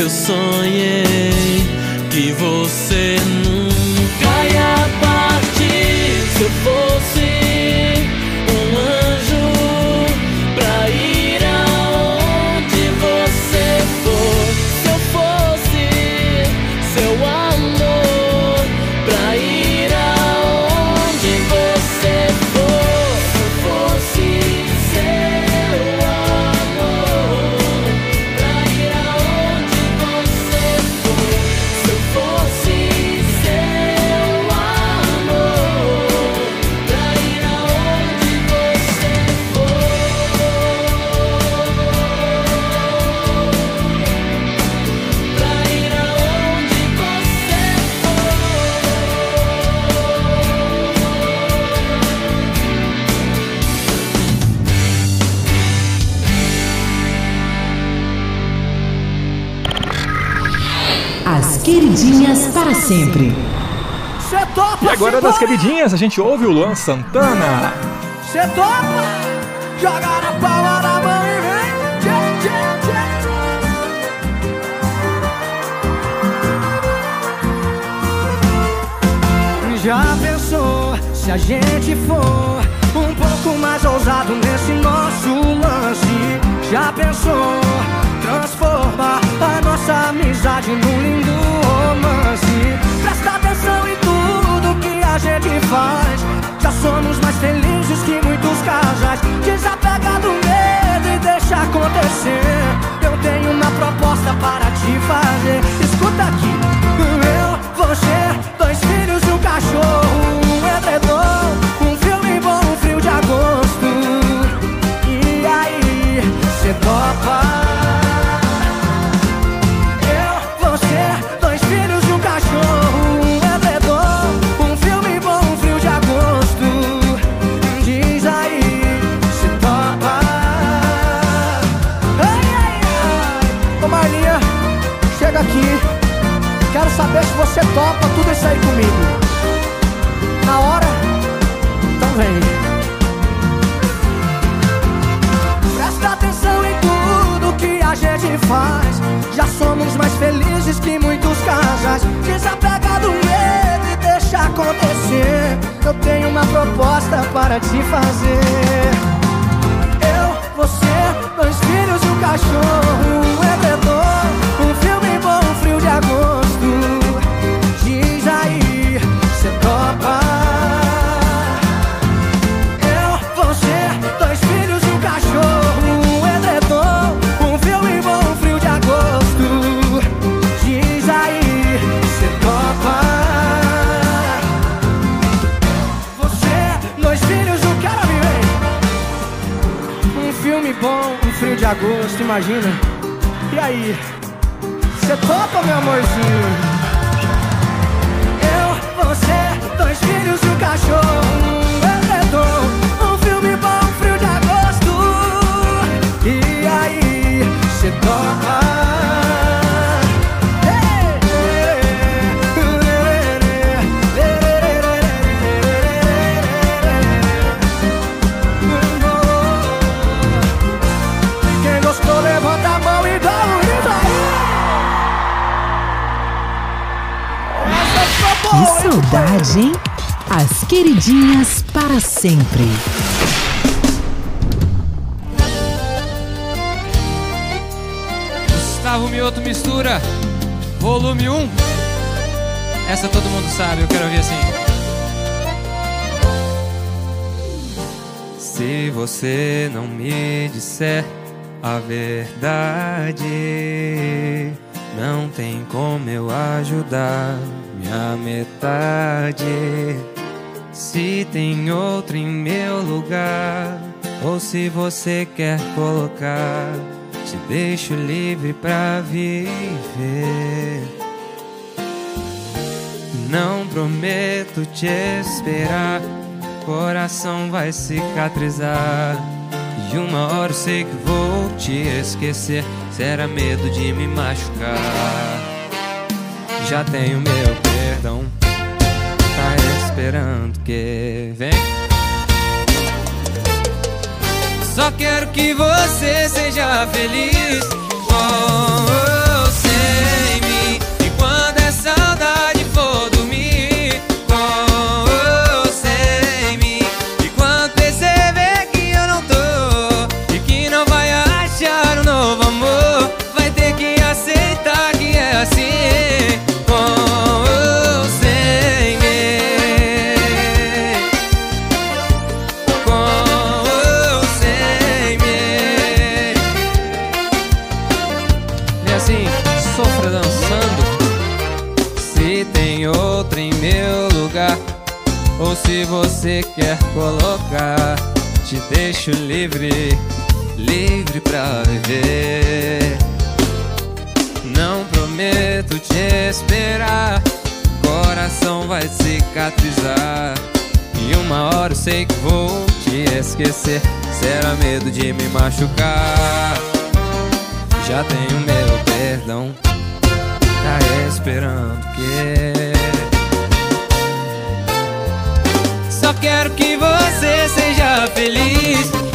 eu sonhei que você nunca sempre. Cê topa, E agora das queridinhas, a gente ouve o Luan Santana. Cê topa? Joga na palma da mão e vem. Tchê, tchê, tchê. Já pensou se a gente for um pouco mais ousado nesse nosso lance? Já pensou transformar a nossa amizade num lindo romance? Presta atenção em tudo que a gente faz. Já somos mais felizes que muitos casais. Desapega do medo e deixa acontecer. Eu tenho uma proposta para te fazer. Escuta aqui, eu, você, dois filhos e um cachorro, um edredom, Quero saber se você topa tudo isso aí comigo. Na hora? Então vem. Faz. Já somos mais felizes que muitos casais. Desapega do medo e deixa acontecer. Eu tenho uma proposta para te fazer. Eu, você, dois filhos e um cachorro, um edredom, agosto, imagina. E aí? Cê topa, meu amorzinho? Eu, você, dois filhos e um cachorro, Que saudade, hein? As queridinhas para sempre. Gustavo Mioto mistura, volume 1. Essa todo mundo sabe, eu quero ouvir assim. Se você não me disser a verdade, não tem como eu ajudar minha metade. Se tem outro em meu lugar, ou se você quer colocar, te deixo livre pra viver. Não prometo te esperar, coração vai cicatrizar. E uma hora eu sei que vou te esquecer. Será medo de me machucar. Já tenho meu perdão, tá esperando que vem. Só quero que você seja feliz. Com ou te deixo livre, livre pra viver. Não prometo te esperar, coração vai cicatrizar. E uma hora eu sei que vou te esquecer. Será medo de me machucar. Já tenho meu perdão, tá esperando que. Quero que você seja feliz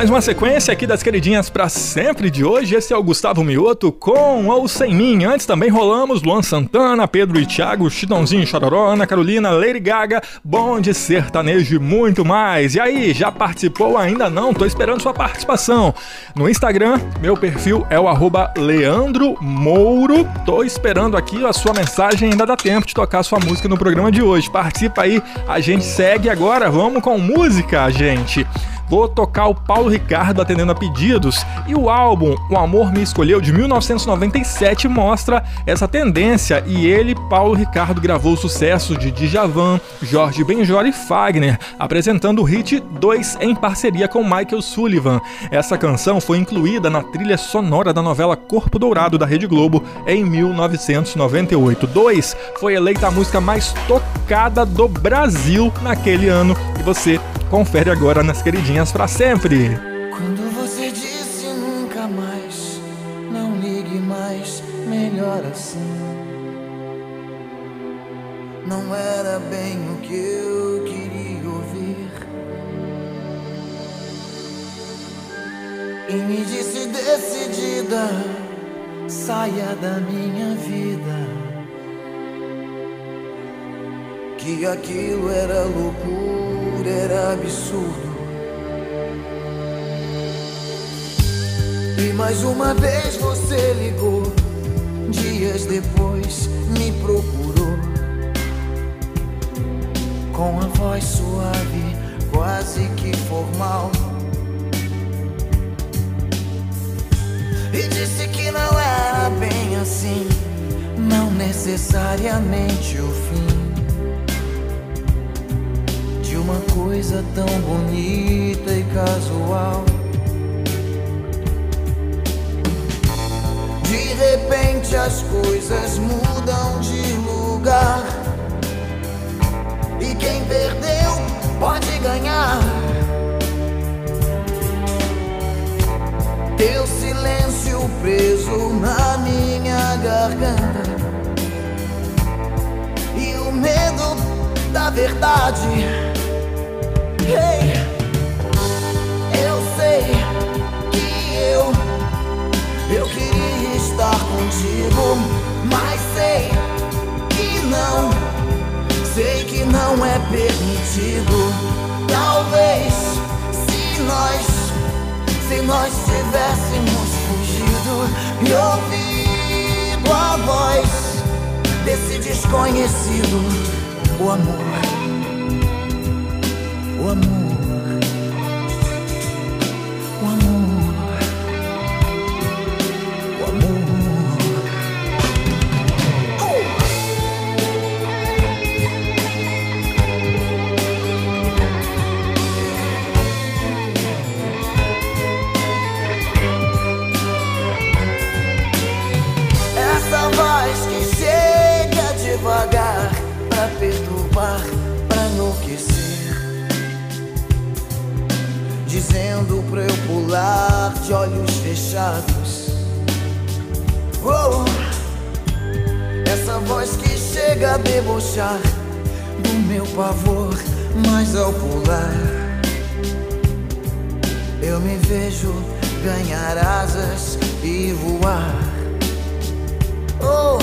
mais uma sequência aqui das queridinhas para sempre de hoje, esse é o Gustavo Mioto com ou sem mim. Antes também rolamos Luan Santana, Pedro e Thiago, Chitãozinho Chororó, Ana Carolina, Lady Gaga, Bonde Sertanejo e muito mais. E aí, já participou? Ainda não? Tô esperando sua participação. No Instagram, meu perfil é o arroba Leandro Mouro. Tô esperando aqui a sua mensagem, ainda dá tempo de tocar sua música no programa de hoje. Participa aí, a gente segue agora. Vamos com música, gente. Vou tocar o Paulo Ricardo atendendo a pedidos e o álbum O Amor Me Escolheu de 1997 mostra essa tendência e ele, Paulo Ricardo, gravou sucessos de Djavan, Jorge Benjor e Fagner, apresentando o hit 2 em parceria com Michael Sullivan. Essa canção foi incluída na trilha sonora da novela Corpo Dourado da Rede Globo em 1998. 2 foi eleita a música mais tocada do Brasil naquele ano e você confere agora nas queridinhas para sempre. Quando você disse nunca mais, não ligue mais, melhor assim. Não era bem o que eu queria ouvir. E me disse decidida, saia da minha vida. Que aquilo era loucura, era absurdo. E mais uma vez você ligou, dias depois me procurou. Com a voz suave, quase que formal. E disse que não era bem assim, não necessariamente o fim uma coisa tão bonita e casual. De repente as coisas mudam de lugar. E quem perdeu pode ganhar. Teu silêncio preso na minha garganta. E o medo da verdade. Mas sei que não, sei que não é permitido. Talvez se nós, se nós tivéssemos fugido e ouvido a voz desse desconhecido, o amor, amor, voz que chega a debochar do meu pavor, mas ao pular, eu me vejo ganhar asas e voar. Oh,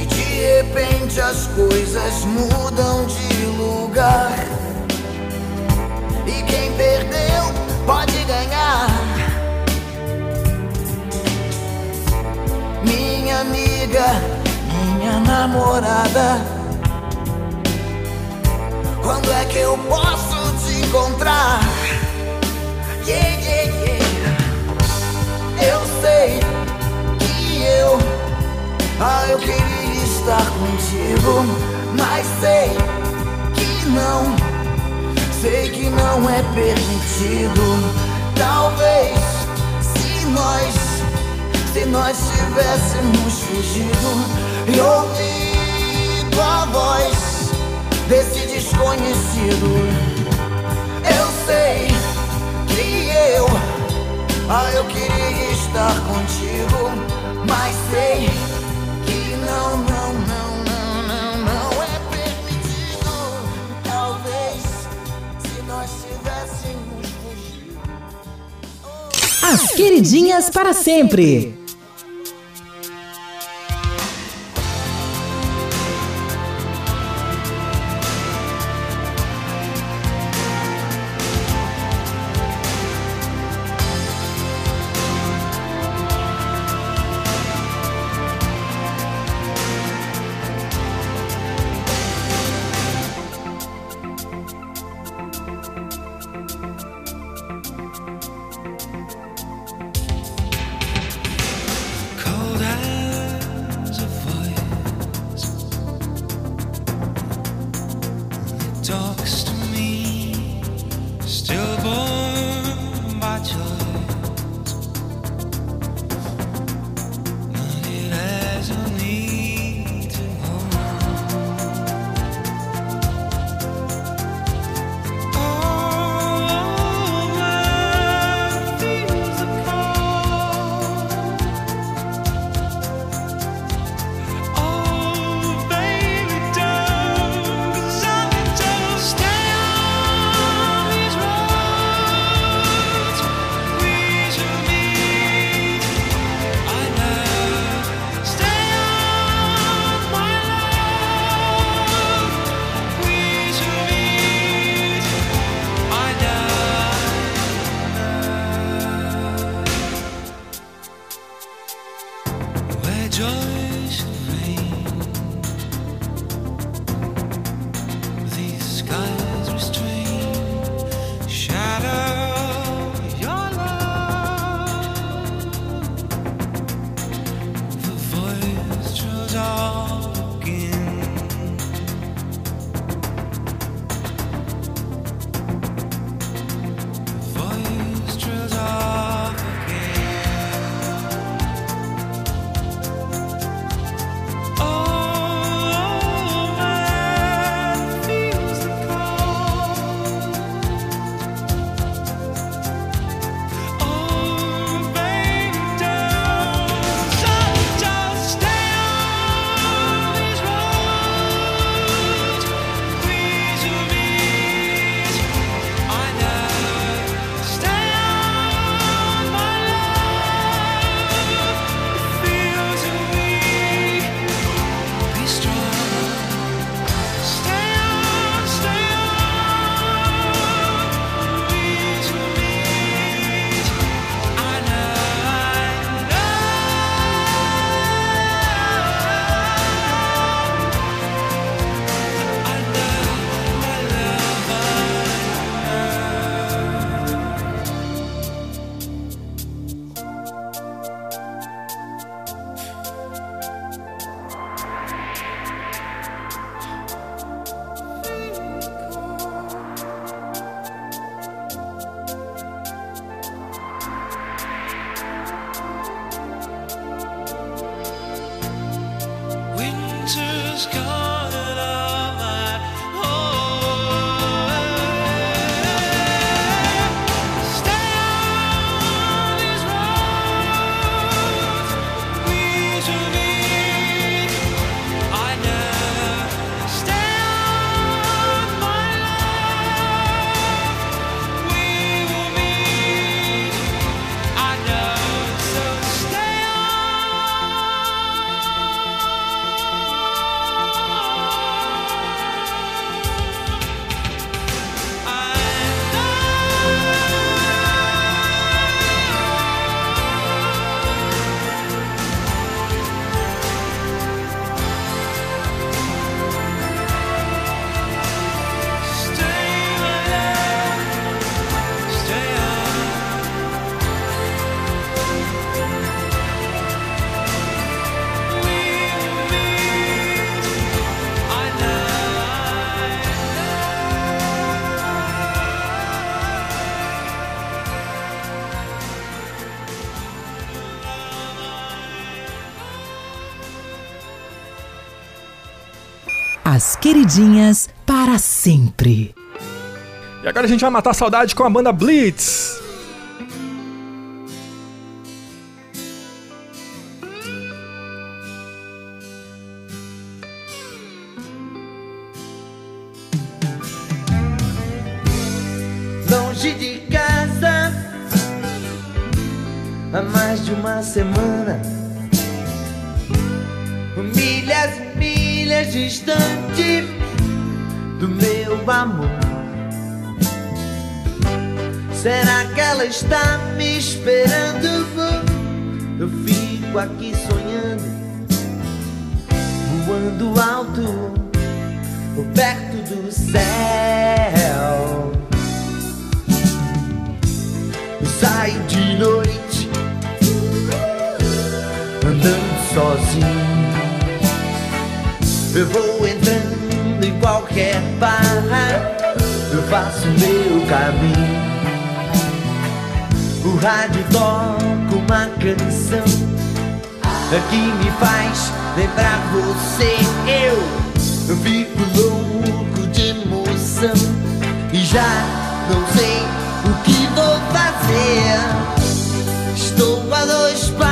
e de repente as coisas mudam de lugar. E quem perdeu pode ganhar. Minha amiga, minha namorada. Quando é que eu posso te encontrar? Yeah, yeah, yeah. Eu sei que eu, ah, eu queria estar contigo, mas sei que não, sei que não é permitido. Talvez se nós, se nós tivéssemos fugido e ouvido a voz desse desconhecido, eu sei que eu, ah, eu queria estar contigo, mas sei que não, não, não, não, não, não é permitido. Talvez se nós tivéssemos fugido. As queridinhas para sempre. As queridinhas para sempre. E agora a gente vai matar a saudade com a banda Blitz. Longe de casa, há mais de uma semana. Está me esperando? Eu fico aqui sonhando, voando alto, perto do céu. Eu saio de noite, andando sozinho. Eu vou entrando em qualquer barra, eu faço meu caminho. O rádio toca uma canção que me faz lembrar você. Eu, fico louco de emoção e já não sei o que vou fazer. Estou a dois passos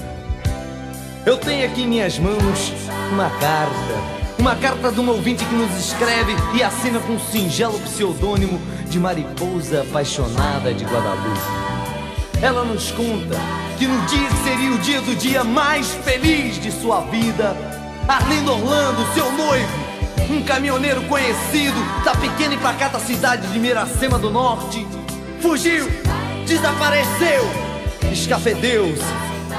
Eu tenho aqui em minhas mãos uma carta. Uma carta de um ouvinte que nos escreve e assina com um singelo pseudônimo de Mariposa Apaixonada de Guadalupe. Ela nos conta que no dia que seria o dia do dia mais feliz de sua vida, Arlindo Orlando, seu noivo, um caminhoneiro conhecido da pequena e pacata cidade de Miracema do Norte, fugiu, desapareceu, escafedeu-se.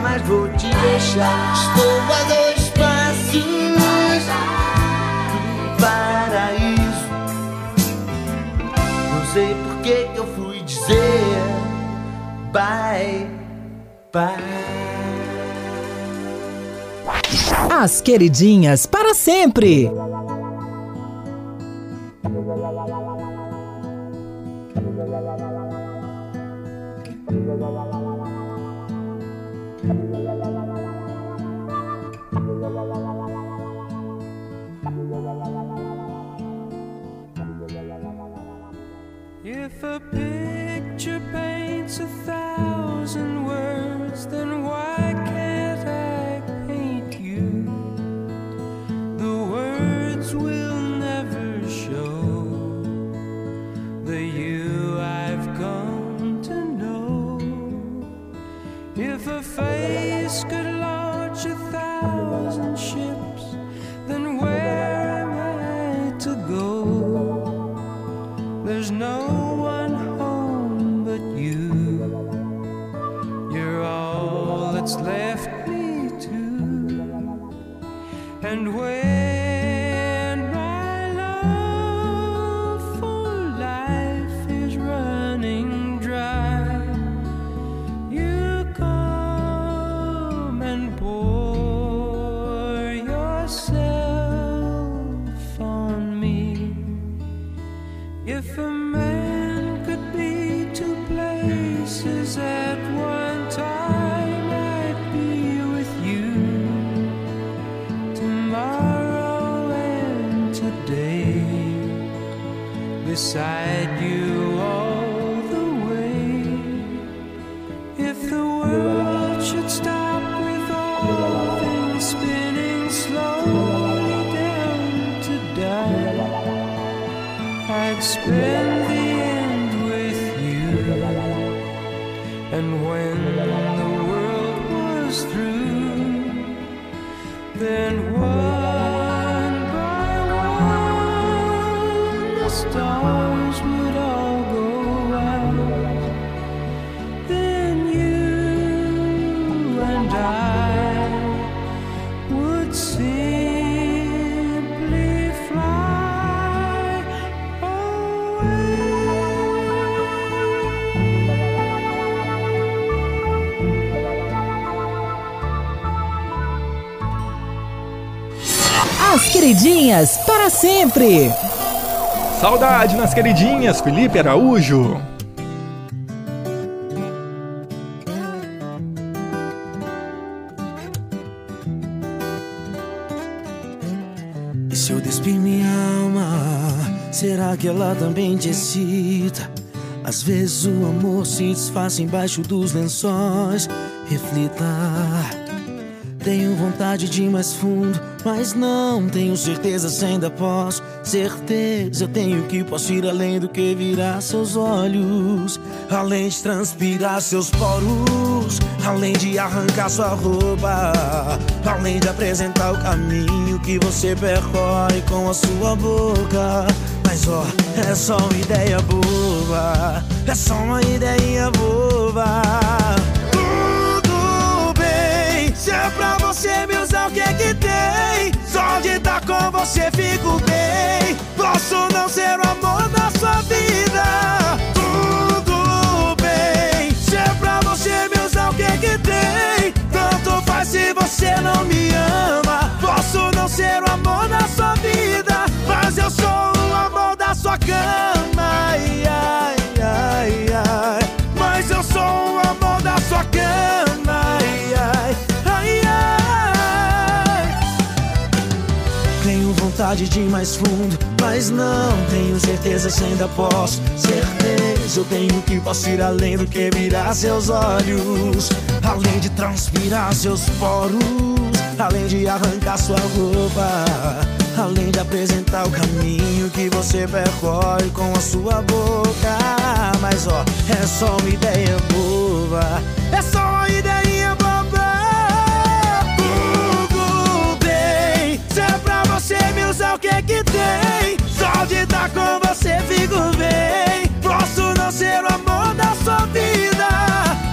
Mais vou te deixar. Estou a dois passos do paraíso. Não sei por que eu fui dizer bye bye. As queridinhas para sempre. If a picture paints a thousand words, then queridinhas para sempre. Saudade nas queridinhas, Felipe Araújo. E se eu despir minha alma, será que ela também te excita? Às vezes o amor se desfaz embaixo dos lençóis. Reflita. Tenho vontade de ir mais fundo, mas não tenho certeza se ainda posso. Certeza tenho que posso ir além do que virar seus olhos, além de transpirar seus poros, além de arrancar sua roupa, além de apresentar o caminho que você percorre com a sua boca. Mas ó, é só uma ideia boba, é só uma ideia boba. Se é pra você me usar, o que que tem? Só de estar com você fico bem. Posso não ser o amor da sua vida. Tudo bem, se é pra você me usar, o que que tem? Tanto faz se você não me ama. Posso não ser o amor da sua vida, mas eu sou o amor da sua cama. Ai, ai, ai, ai. Mas eu sou o amor da sua cama. Tenho vontade de ir mais fundo, mas não tenho certeza se ainda posso. Certeza eu tenho que posso ir além do que virar seus olhos, além de transpirar seus poros, além de arrancar sua roupa, além de apresentar o caminho que você percorre com a sua boca. Mas ó, é só uma ideia boba, é só o que é que tem? Só de estar com você fico bem. Posso não ser o amor da sua vida.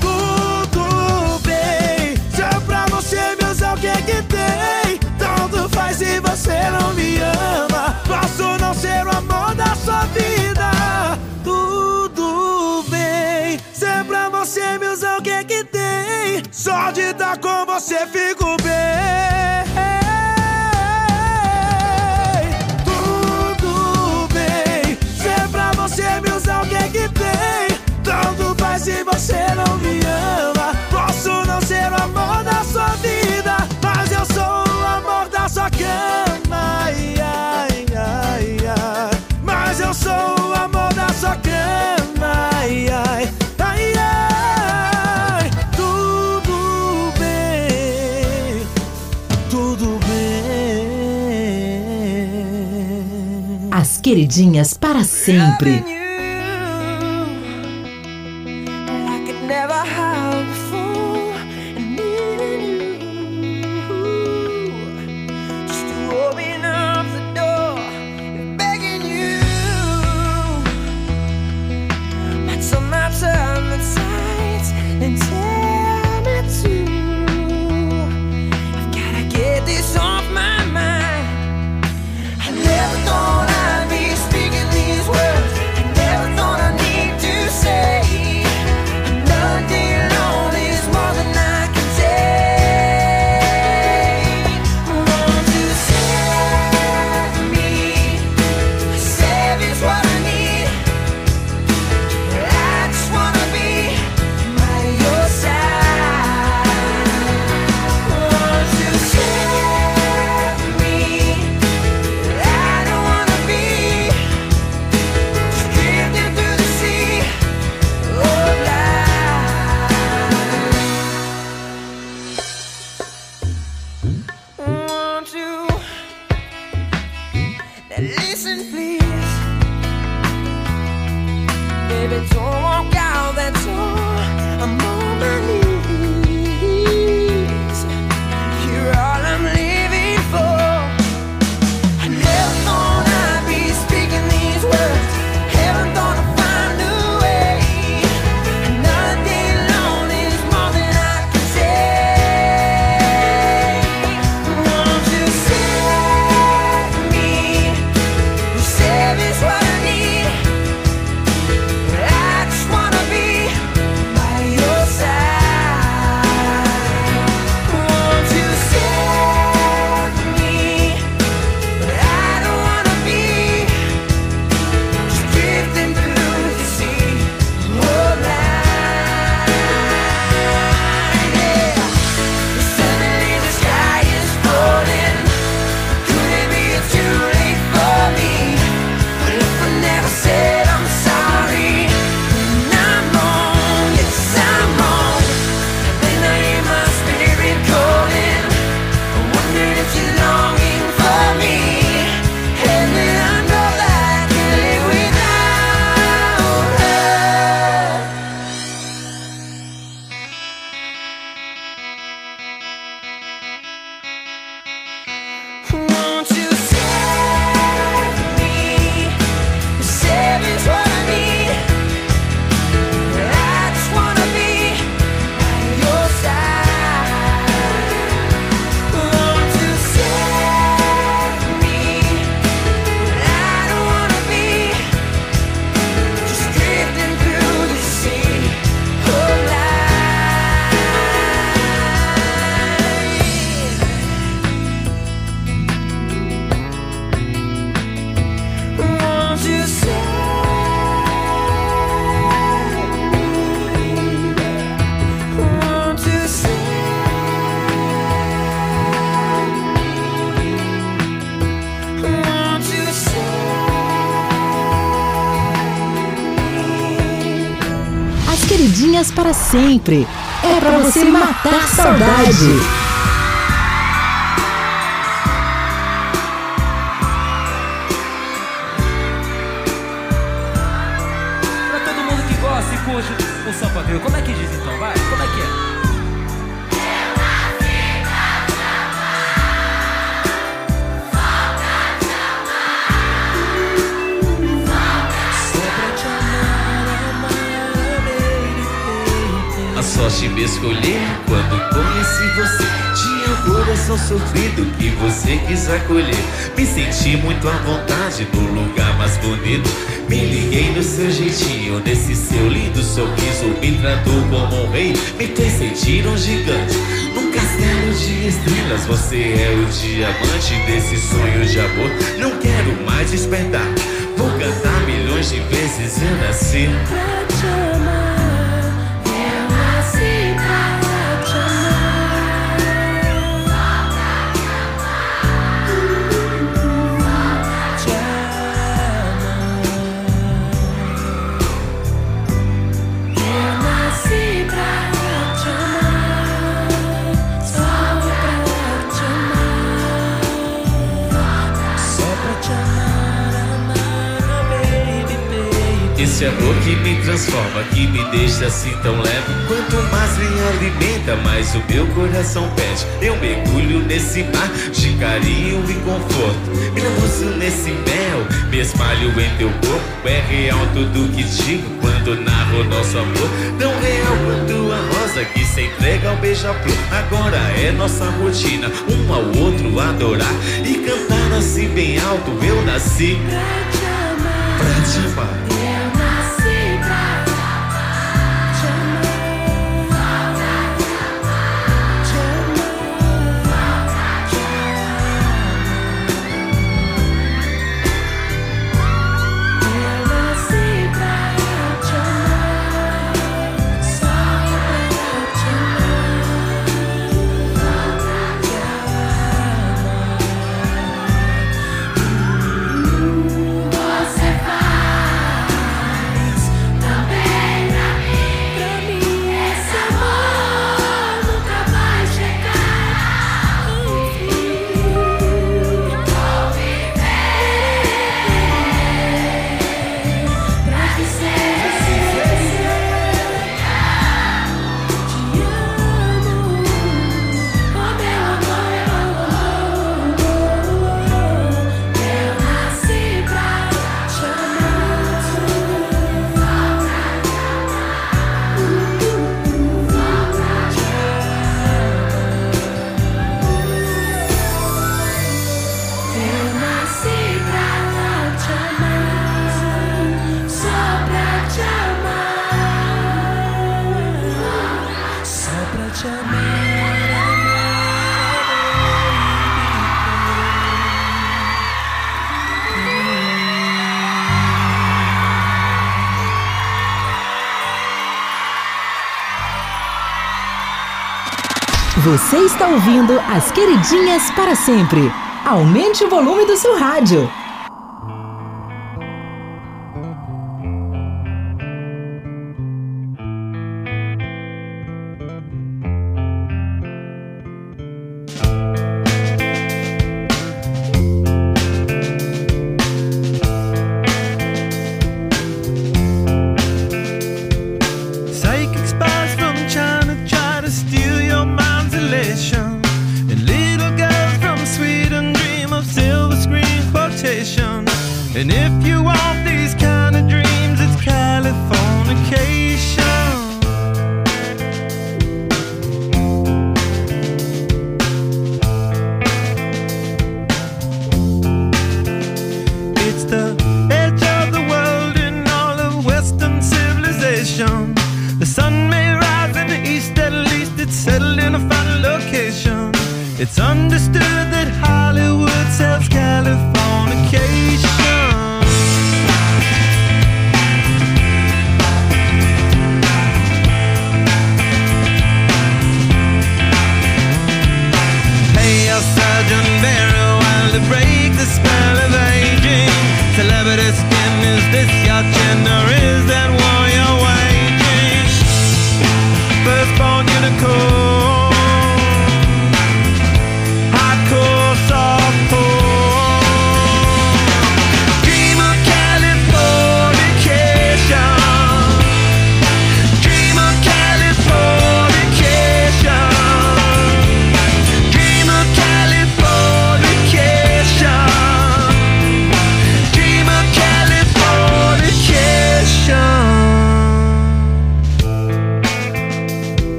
Tudo bem, se é pra você me usar, o que é que tem? Tanto faz se você não me ama. Posso não ser o amor da sua vida. Tudo bem, se é pra você me usar, o que é que tem? Só de estar com você fico bem. Não me ama. Posso não ser o amor da sua vida, mas eu sou o amor da sua cama. Ai, ai, ai, ai. Mas eu sou o amor da sua cama. Ai, ai, ai, ai. Tudo bem, tudo bem. As queridinhas para sempre. sempre. É para você matar saudade. Você é o diamante desse sonho de amor. Não quero mais despertar. Vou cantar milhões de vezes eu nasci. coração pede. Eu mergulho nesse mar de carinho e conforto. Glamuço nesse mel, me espalho em teu corpo. É real tudo que digo quando narro nosso amor. Tão real quanto a rosa que se entrega ao beija-flor. Agora é nossa rotina, um ao outro adorar. E cantar assim bem alto, eu nasci pra te amar. Pra te amar. ouvindo as queridinhas para sempre. Aumente o volume do seu rádio.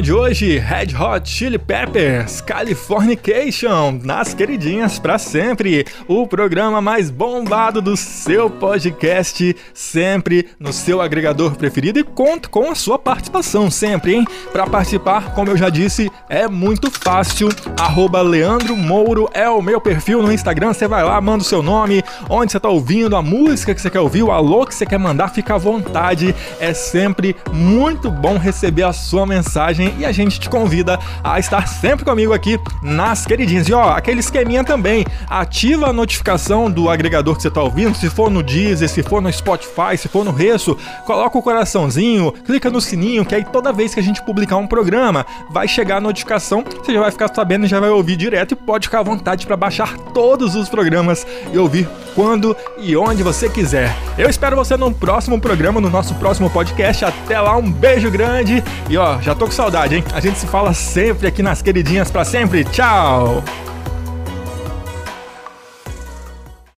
De hoje, Red Hot Chili Peppers, Californication, nas queridinhas pra sempre. O programa mais bombado do seu podcast, sempre no seu agregador preferido e conta com a sua participação sempre, hein? Pra participar, como eu já disse, é muito fácil. Arroba Leandro Mouro é o meu perfil no Instagram. Você vai lá, manda o seu nome, onde você tá ouvindo, a música que você quer ouvir, o alô que você quer mandar, fica à vontade. É sempre muito bom receber a sua mensagem e a gente te convida a estar sempre comigo aqui nas queridinhas. E ó, aquele esqueminha também, ativa a notificação do agregador que você tá ouvindo, se for no Deezer, se for no Spotify, se for no Resso, coloca o coraçãozinho, clica no sininho, que aí toda vez que a gente publicar um programa, vai chegar a notificação, você já vai ficar sabendo já vai ouvir direto e pode ficar à vontade para baixar todos os programas e ouvir quando e onde você quiser. Eu espero você no próximo programa, no nosso próximo podcast. Até lá, um beijo grande e ó, já tô com saudade, hein? A gente se fala sempre aqui nas queridinhas para sempre. Tchau!